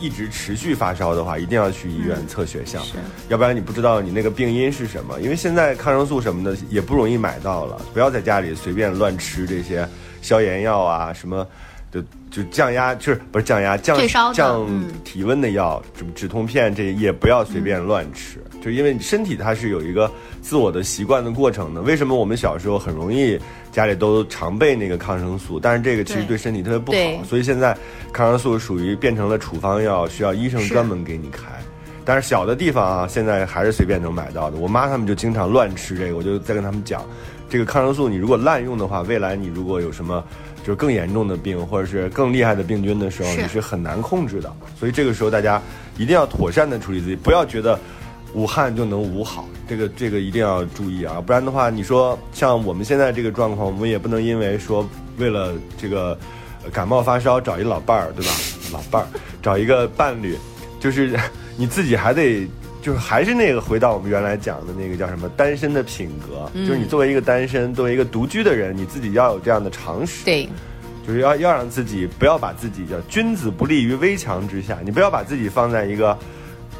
一直持续发烧的话，一定要去医院测血项，是要不然你不知道你那个病因是什么。因为现在抗生素什么的也不容易买到了，不要在家里随便乱吃这些消炎药啊，什么就就降压，就是不是降压降降嗯体温的药，什么止痛片这也不要随便乱吃，就因为身体它是有一个自我的习惯的过程的。为什么我们小时候很容易家里都常备那个抗生素，但是这个其实对对身体特别不对好，所以现在抗生素属于变成了处方药，需要医生专门给你开。但是小的地方啊，现在还是随便能买到的。我妈他们就经常乱吃这个，我就在跟他们讲，这个抗生素你如果滥用的话，未来你如果有什么就是更严重的病，或者是更厉害的病菌的时候，是你是很难控制的。所以这个时候大家一定要妥善的处理自己，不要觉得武汉就能捂好，这个这个一定要注意啊，不然的话，你说像我们现在这个状况，我们也不能因为说为了这个呃感冒发烧找一老伴儿，对吧？老伴儿找一个伴侣，就是你自己还得。就是还是那个回到我们原来讲的那个叫什么单身的品格，就是你作为一个单身，作为一个独居的人，你自己要有这样的常识。对，就是要要让自己不要把自己叫君子不立于危墙之下，你不要把自己放在一个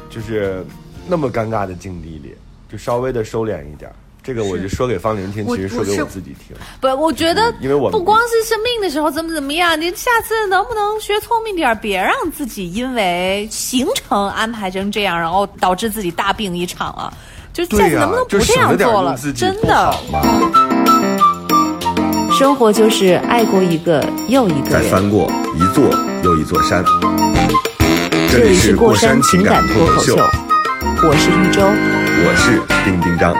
就是那么尴尬的境地里，就稍微的收敛一点儿。这个我就说给方玲听，其实说给我自己听。不，我觉得因为我们不光是生病的时候怎么怎么样，你下次能不能学聪明点儿，别让自己因为行程安排成这样，然后导致自己大病一场啊！就下次能不能不这样做了真的？生活就是爱过一个又一个人。再翻过一座又一座山。这里是过山情感脱口秀，我是玉州。我是丁丁张。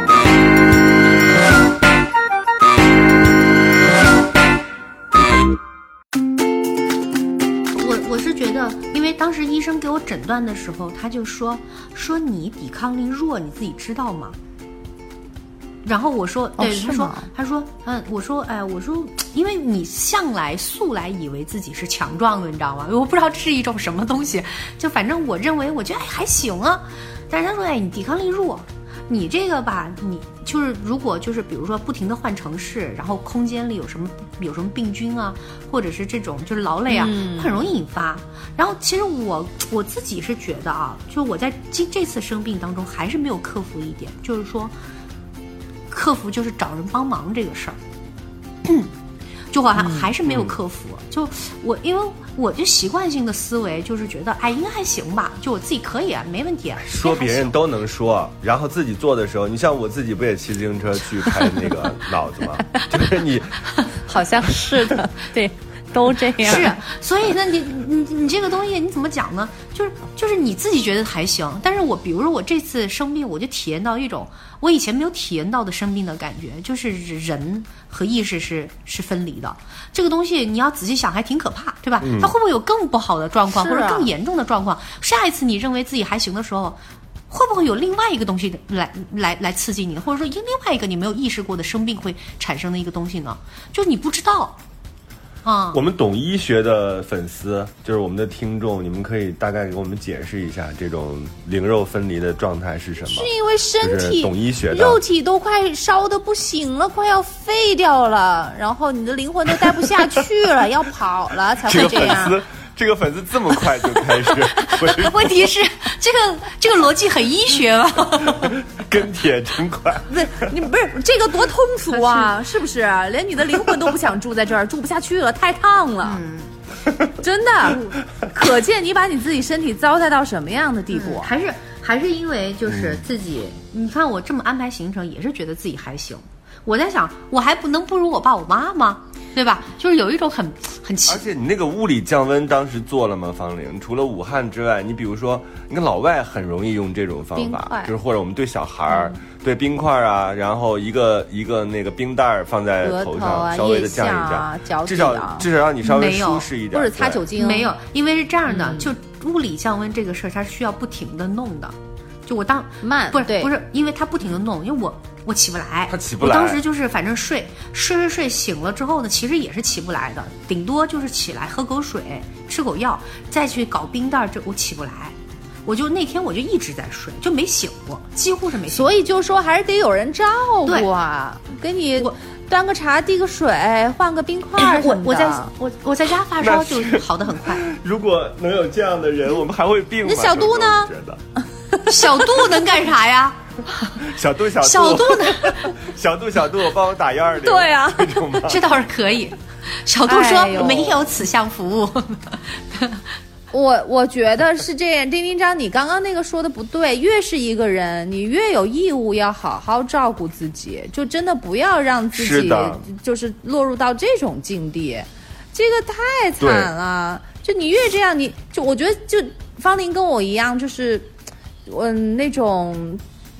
我我是觉得，因为当时医生给我诊断的时候，他就说说你抵抗力弱，你自己知道吗？然后我说，对，他说，他说，嗯，我说，哎，我说，因为你向来素来以为自己是强壮的，你知道吗？我不知道这是一种什么东西，就反正我认为，我觉得哎还行啊，但是他说，哎，你抵抗力弱，你这个吧，你就是如果就是比如说不停的换城市，然后空间里有什么有什么病菌啊，或者是这种就是劳累啊，很容易引发。然后其实我我自己是觉得啊，就是我在这这次生病当中还是没有克服一点，就是说克服就是找人帮忙这个事儿。就好像还是没有克服，就我因为我就习惯性的思维就是觉得，哎，应该还行吧，就我自己可以啊，没问题啊。说别人都能说，然后自己做的时候，你像我自己不也骑自行车去拍那个脑子吗？就是你好像是的，对，都这样。是，所以那，你你你这个东西你怎么讲呢？就是就是你自己觉得还行，但是我比如说我这次生病，我就体验到一种我以前没有体验到的生病的感觉，就是人和意识是是分离的。这个东西你要仔细想，还挺可怕，对吧？它会不会有更不好的状况，或者更严重的状况？下一次你认为自己还行的时候。会不会有另外一个东西来来来刺激你，或者说因另外一个你没有意识过的生病会产生的一个东西呢？就是你不知道，啊、我们懂医学的粉丝，就是我们的听众，你们可以大概给我们解释一下这种灵肉分离的状态是什么？是因为身体懂医学的肉体都快烧的不行了，快要废掉了，然后你的灵魂都待不下去了，要跑了才这个粉会这样。丝，这个粉丝这么快就开始 回问题是这个这个逻辑很医学吗？跟帖真快。不是你不是这个多通俗啊，是不是？连你的灵魂都不想住在这儿，住不下去了，太烫了。真的，可见你把你自己身体糟蹋到什么样的地步。还是还是因为就是自己，你看我这么安排行程，也是觉得自己还行。我在想，我还不能不如我爸我妈吗？对吧？就是有一种很很奇而且你那个物理降温当时做了吗？方玲，除了武汉之外，你比如说，你看老外很容易用这种方法，就是或者我们对小孩儿，对冰块啊，然后一个一个那个冰袋儿放在额头头上，啊稍微的降一降啊降，脚至少至少让你稍微舒适一点，或者擦酒精，没有，因为是这样的，就物理降温这个事儿，它是需要不停的弄的。就我当慢不是不是，因为它不停的弄，因为我我起不来，他起不来我当时就是反正睡睡睡睡醒了之后呢，其实也是起不来的，顶多就是起来喝口水，吃口药，再去搞冰袋，这我起不来。我就那天我就一直在睡，就没醒过，几乎是没醒过。所以就说还是得有人照顾啊，给你我端个茶，递个水，换个冰块什么的。我我在我我在家发烧就好的很快。如果能有这样的人，我们还会病吗？那小杜呢 小度能干啥呀？小度小度小度呢？小度小度，我帮我打幺二零。对啊这倒是可以。小度说哎没有此项服务。我我觉得是这样，丁丁章，你刚刚那个说的不对。越是一个人，你越有义务要好好照顾自己，就真的不要让自己就是落入到这种境地，这个太惨了。就你越这样，你就我觉得就方林跟我一样，就是嗯那种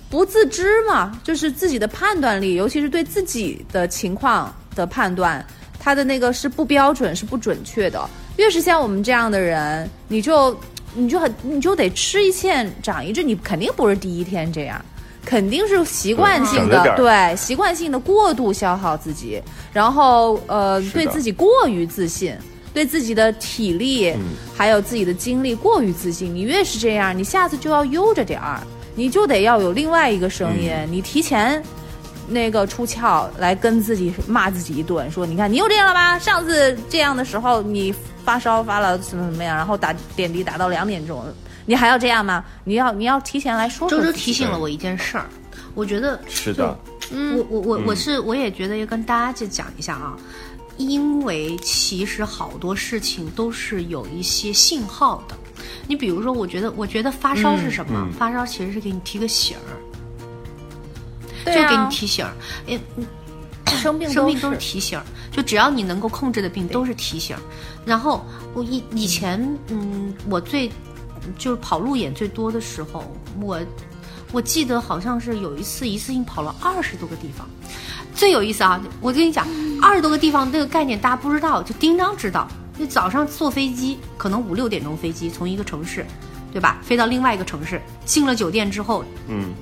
不自知嘛，就是自己的判断力，尤其是对自己的情况的判断，他的那个是不标准，是不准确的。越是像我们这样的人，你就你就很你就得吃一堑长一智，你肯定不是第一天这样。肯定是习惯性的对习惯性的过度消耗自己，然后呃对自己过于自信，对自己的体力、嗯还有自己的精力过于自信。你越是这样，你下次就要悠着点儿，你就得要有另外一个声音，嗯你提前那个出窍来跟自己骂自己一顿，说你看你又这样了吧？上次这样的时候你发烧发了怎么怎么样，然后打点滴打到两点钟，你还要这样吗？你要你要提前来说说周周提醒了我一件事儿，我觉得是的，嗯我我我我是我也觉得要跟大家去讲一下啊，因为其实好多事情都是有一些信号的。你比如说，我觉得我觉得发烧是什么？嗯嗯发烧其实是给你提个醒儿，啊就给你提醒儿。哎，生病生病都都是提醒儿，就只要你能够控制的病都是提醒儿。然后我以以前嗯，我最就是跑路演最多的时候，我我记得好像是有一次一次性跑了二十多个地方。最有意思啊！我跟你讲，二十多个地方这个概念大家不知道，就叮当知道。就早上坐飞机，可能五六点钟飞机从一个城市，对吧，飞到另外一个城市，进了酒店之后，嗯，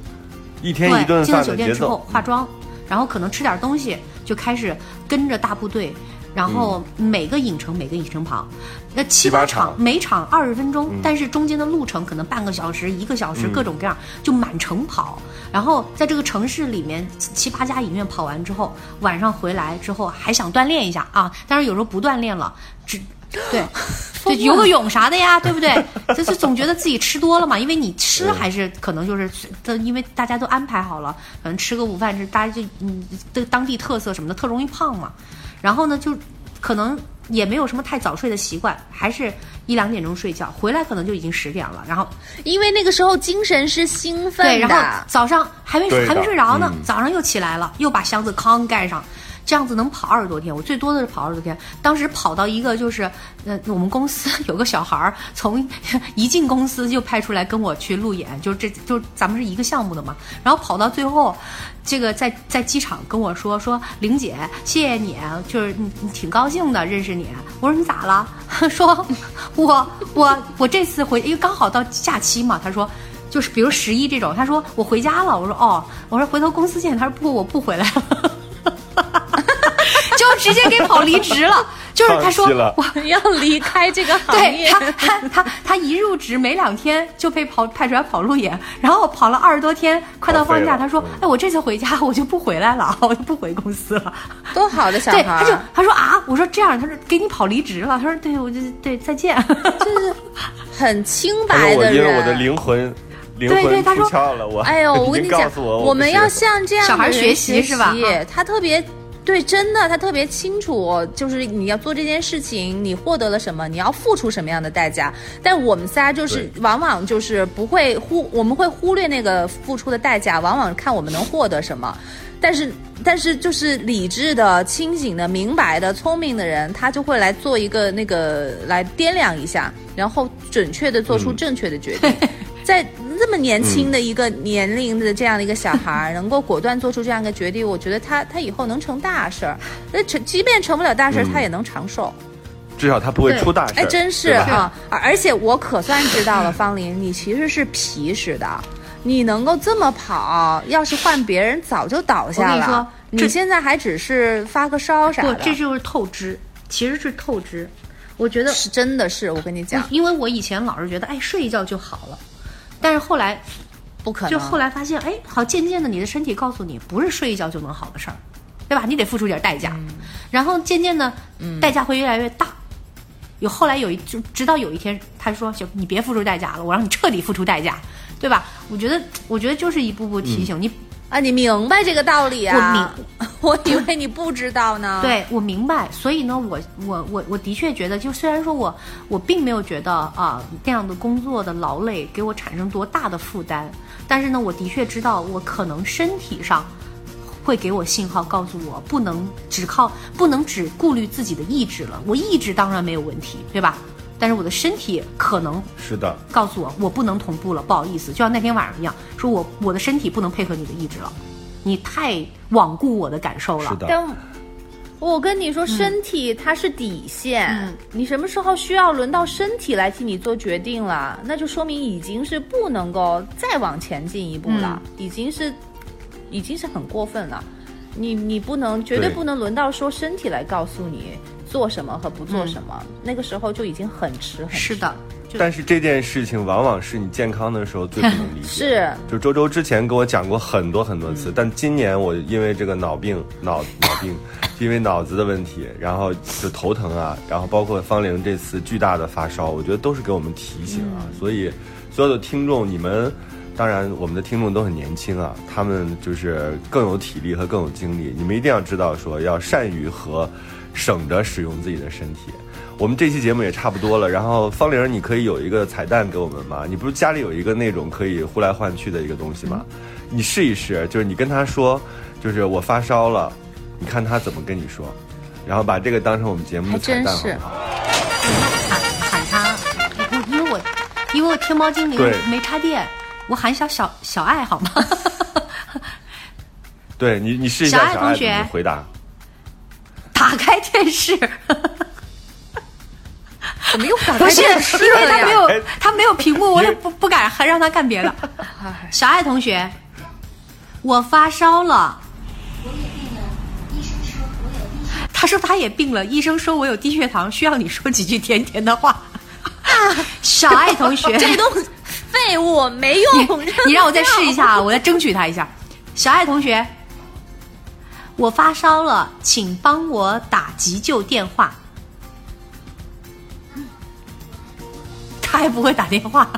一天一顿对，进了酒店之后，化妆，然后可能吃点东西，就开始跟着大部队，然后每个影城每个影城跑，那七七八八场场，每场二十分钟，嗯但是中间的路程可能半个小时、一个小时，嗯各种各样，就满城跑。然后在这个城市里面七七八家影院跑完之后，晚上回来之后还想锻炼一下啊，但是有时候不锻炼了，只 对。就，游个泳啥的呀，对不对？就是总觉得自己吃多了嘛，因为你吃还是可能就是，都因为大家都安排好了，可能吃个午饭是大家就嗯的当地特色什么的，特容易胖嘛。然后呢，就可能也没有什么太早睡的习惯，还是一两点钟睡觉，回来可能就已经十点了。然后因为那个时候精神是兴奋对，然后早上还没还没睡着呢，嗯早上又起来了，又把箱子康盖上，这样子能跑二十多天。我最多的是跑二十多天，当时跑到一个就是，呃，我们公司有个小孩儿从一进公司就派出来跟我去路演，就是这就咱们是一个项目的嘛。然后跑到最后，这个在在机场跟我说说玲姐，谢谢你，就是你你挺高兴的认识你。我说你咋了？说我我我这次回，因为刚好到假期嘛，他说。就是比如十一这种，他说我回家了，我说哦，我说回头公司见，他说不，我不回来了，就直接给跑离职了。就是他说我要离开这个行业。对他，他他他一入职没两天就被跑派出来跑路演，然后跑了二十多天，快到放假，他说嗯：“哎，我这次回家我就不回来了，我就不回公司了。多好的”小对，孩儿，他就他说啊，我说这样，他说给你跑离职了，他说对，我就对再见。就是很清白的人。因为我的灵魂灵魂对对他说哎呦，我跟你讲我，我们要不是向这样小孩的人学习是吧啊他特别。对，真的，他特别清楚，就是你要做这件事情，你获得了什么，你要付出什么样的代价。但我们仨就是往往就是不会忽，我们会忽略那个付出的代价，往往看我们能获得什么。但是，但是就是理智的、清醒的、明白的、聪明的人，他就会来做一个那个来掂量一下，然后准确的做出嗯正确的决定。在这么年轻的一个年龄的这样的一个小孩儿，能够果断做出这样一个决定，我觉得他他以后能成大事儿。那成即便成不了大事儿，嗯他也能长寿。至少他不会出大事儿。哎，真是啊！而而且我可算知道了，方林，你其实是皮实的，你能够这么跑，要是换别人早就倒下了。你说你现在还只是发个烧啥不的，，这就是透支，其实是透支。我觉得是真的是，我跟你讲，因为我以前老是觉得，哎，睡一觉就好了，但是后来不可能。就后来发现，哎，好，渐渐的你的身体告诉你，不是睡一觉就能好的事儿。对吧？你得付出点代价，然后渐渐的，代价会越来越大。有后来有一就直到有一天，他说：“行，你别付出代价了，我让你彻底付出代价，对吧？”我觉得，我觉得就是一步步提醒你。啊，你明白这个道理啊？我明，我以为你不知道呢。对，我明白。所以呢，我我我我的确觉得，就虽然说我我并没有觉得啊这样的工作的劳累给我产生多大的负担，但是呢，我的确知道我可能身体上会给我信号，告诉我不能只靠不能只顾虑自己的意志了。我意志当然没有问题，对吧？但是我的身体可能是的，告诉我我不能同步了，不好意思，就像那天晚上一样，说我我的身体不能配合你的意志了，你太罔顾我的感受了。是的。但我跟你说，身体它是底线，你什么时候需要轮到身体来替你做决定了，那就说明已经是不能够再往前进一步了，已经是已经是很过分了。你你不能绝对对不能轮到说身体来告诉你做什么和不做什么，那个时候就已经很迟很迟。是的，但是这件事情往往是你健康的时候最不能理解。是就周周之前跟我讲过很多很多次，但今年我因为这个脑病、脑 脑病，因为脑子的问题，然后就头疼啊，然后包括方玲这次巨大的发烧，我觉得都是给我们提醒啊。所以所有的听众，你们当然我们的听众都很年轻啊，他们就是更有体力和更有精力，你们一定要知道说要善于和省着使用自己的身体。我们这期节目也差不多了，然后方玲，你可以有一个彩蛋给我们吗？你不是家里有一个那种可以呼来唤去的一个东西吗？你试一试，就是你跟他说，就是我发烧了，你看他怎么跟你说，然后把这个当成我们节目的彩蛋，好还真是不好？喊喊他，我因为我因为我天猫精灵没插电，我喊小小小爱好吗？对你，你试一下小爱爱同学回答。打开电视，怎么又打开电视因为？他没有哎他没有屏幕，我也不不敢还让他干别的。小爱同学，我发烧了。他说他也病了，医生说我有低血糖，需要你说几句甜甜的话。小爱同学，这都废物，没用。你让我再试一下啊，我再争取他一下。小爱同学，我发烧了，请帮我打急救电话。他还不会打电话，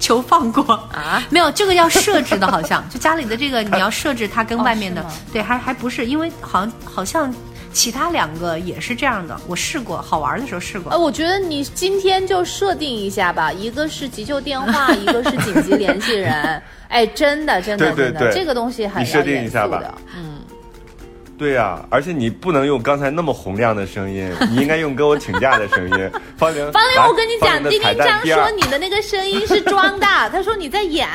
求放过啊！没有这个要设置的，好像 就家里的这个你要设置它跟哦外面的，对，还还不是，因为好像好像其他两个也是这样的，我试过，好玩的时候试过。呃，我觉得你今天就设定一下吧，一个是急救电话，一个是紧急联系人。哎，真的，真的，对对真的，对这个东西很你设定一下吧要严肃的嗯，对呀、而且你不能用刚才那么洪亮的声音，你应该用跟我请假的声音。方玲，方玲，来我跟你讲，丁丁张说你的那个声音是装的，他说你在演。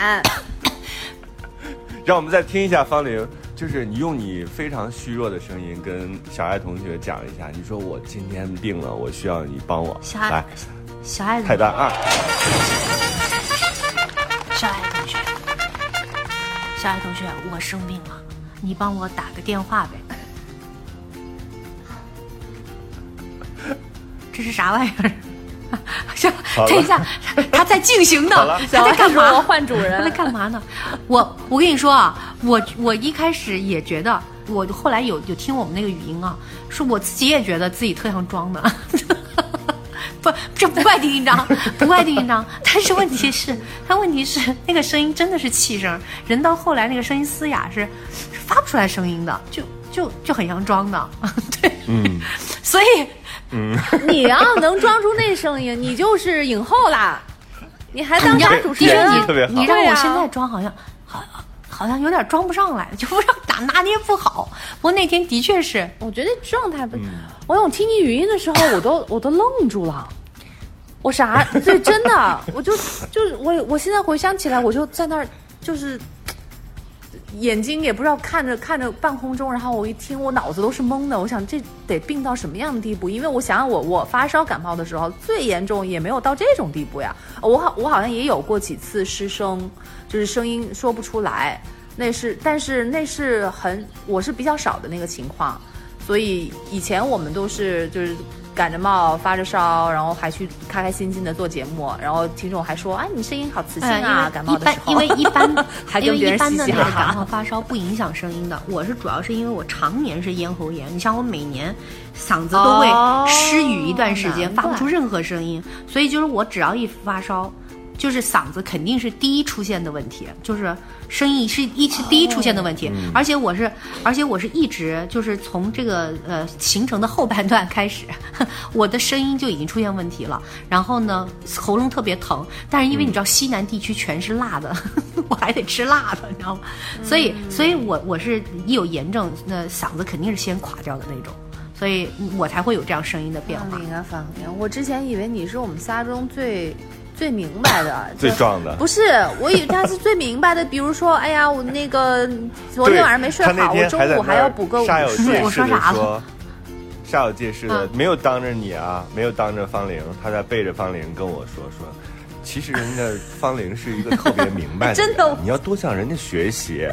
让我们再听一下方玲，就是你用你非常虚弱的声音跟小爱同学讲一下，你说我今天病了，我需要你帮我。小爱来，小爱彩蛋二，小爱同学，小爱同学，我生病了，你帮我打个电话呗。这是啥玩意儿？行，等一下，他在进行呢，他在干嘛？换主人他在，干嘛呢？我我跟你说啊，我我一开始也觉得，我后来有有听我们那个语音啊，说我自己也觉得自己特像装的。不，这不怪丁一章，不怪丁一章，但是问题是，他问题是那个声音真的是气声，人到后来那个声音嘶哑是是发不出来声音的，就就就很像装的，对，嗯，所以你要能装出那声音，你就是影后啦。你还当你要啥主持你你让我现在装好像好好像有点装不上来，就不知道咋拿捏不好。不过那天的确是，我觉得状态不，我我听你语音的时候，我都我都愣住了。我啥？对，真的，我就就是我我现在回想起来，我就在那儿就是眼睛也不知道看着看着半空中，然后我一听，我脑子都是懵的。我想这得病到什么样的地步？因为我想想我我发烧感冒的时候最严重也没有到这种地步呀。我好我好像也有过几次失声，就是声音说不出来。那是，但是那是很，我是比较少的那个情况，所以以前我们都是就是感着冒发着烧，然后还去开开心心的做节目，然后听众还说哎你声音好磁性哎啊，感冒的时候，因为一般 还跟别人嘻一般的那个嘻哈哈。感冒发烧不影响声音的。我是主要是因为我常年是咽喉炎，你像我每年嗓子都会哦失语一段时间，发不出任何声音，所以就是我只要一发烧。就是嗓子肯定是第一出现的问题，就是声音是一是第一出现的问题，而且我是，而且我是一直就是从这个呃行程的后半段开始，我的声音就已经出现问题了，然后呢喉咙特别疼，但是因为你知道西南地区全是辣的，我还得吃辣的，你知道吗？所以，所以我我是一有炎症，那嗓子肯定是先垮掉的那种，所以我才会有这样声音的变化。我之前以为你是我们仨中最最明白的，最壮的不是，我以为他是最明白的。比如说，哎呀，我那个昨天晚上没睡好，我中午还要补个午睡说啥了说，煞有介事的嗯，没有当着你啊，没有当着方玲，他在背着方玲跟我说说。其实人家方玲是一个特别明白的人，真的你要多向人家学习。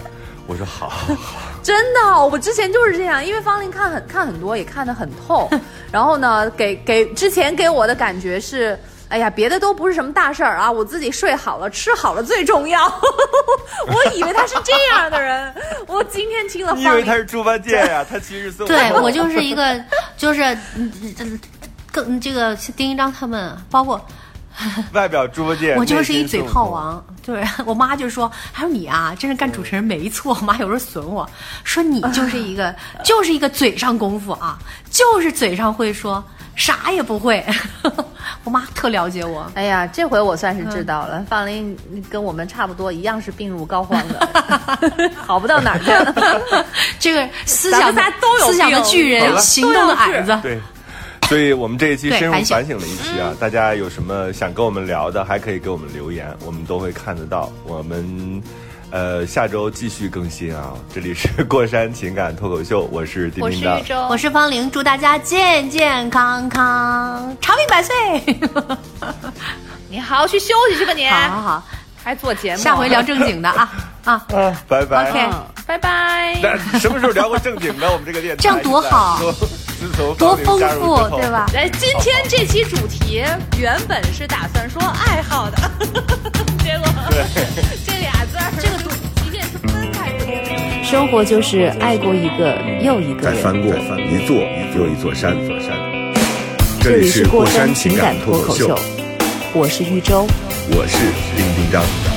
我说好，好 真的，我之前就是这样，因为方玲看很看很多，也看得很透。然后呢，给给之前给我的感觉是。哎呀，别的都不是什么大事儿啊，我自己睡好了、吃好了最重要。我以为他是这样的人，我今天听了你以为他是猪八戒呀、他其实 是对我就是一个，就是嗯嗯更这个丁一章他们，包括 外表猪八戒，我就是一嘴。炮王。对我妈就说，还有你啊，真是干主持人没错。我妈有时候损我说你就是一个，就是一个嘴上功夫啊，就是嘴上会说，啥也不会。我妈特了解我。哎呀，这回我算是嗯知道了，范玲跟我们差不多，一样是病入膏肓的，好不到哪儿去。这个思想的们仨都有思想的巨人，行动的矮子。对，所以我们这一期深入反省反省了一期啊，大家有什么想跟我们聊的，还可以给我们留言，我们都会看得到。我们呃下周继续更新啊，这里是过山情感脱口秀，我是丁丁张。周我是方玲，祝大家健健康康，长命百岁。你好好去休息去吧你，好好好，还做节目，下回聊正经的啊 啊！啊，拜拜。OK 嗯，拜拜。那什么时候聊过正经的？我们这个电台 这样多好多丰方玲加入富之，后对吧？来，今天这期主题原本是打算说爱好的，结果这俩字儿。生活就是爱过一个又一个人。再翻过一座又一座山，座山。这里是过山山情情感感脱口秀脱口秀，，我是玉州。我是丁丁张。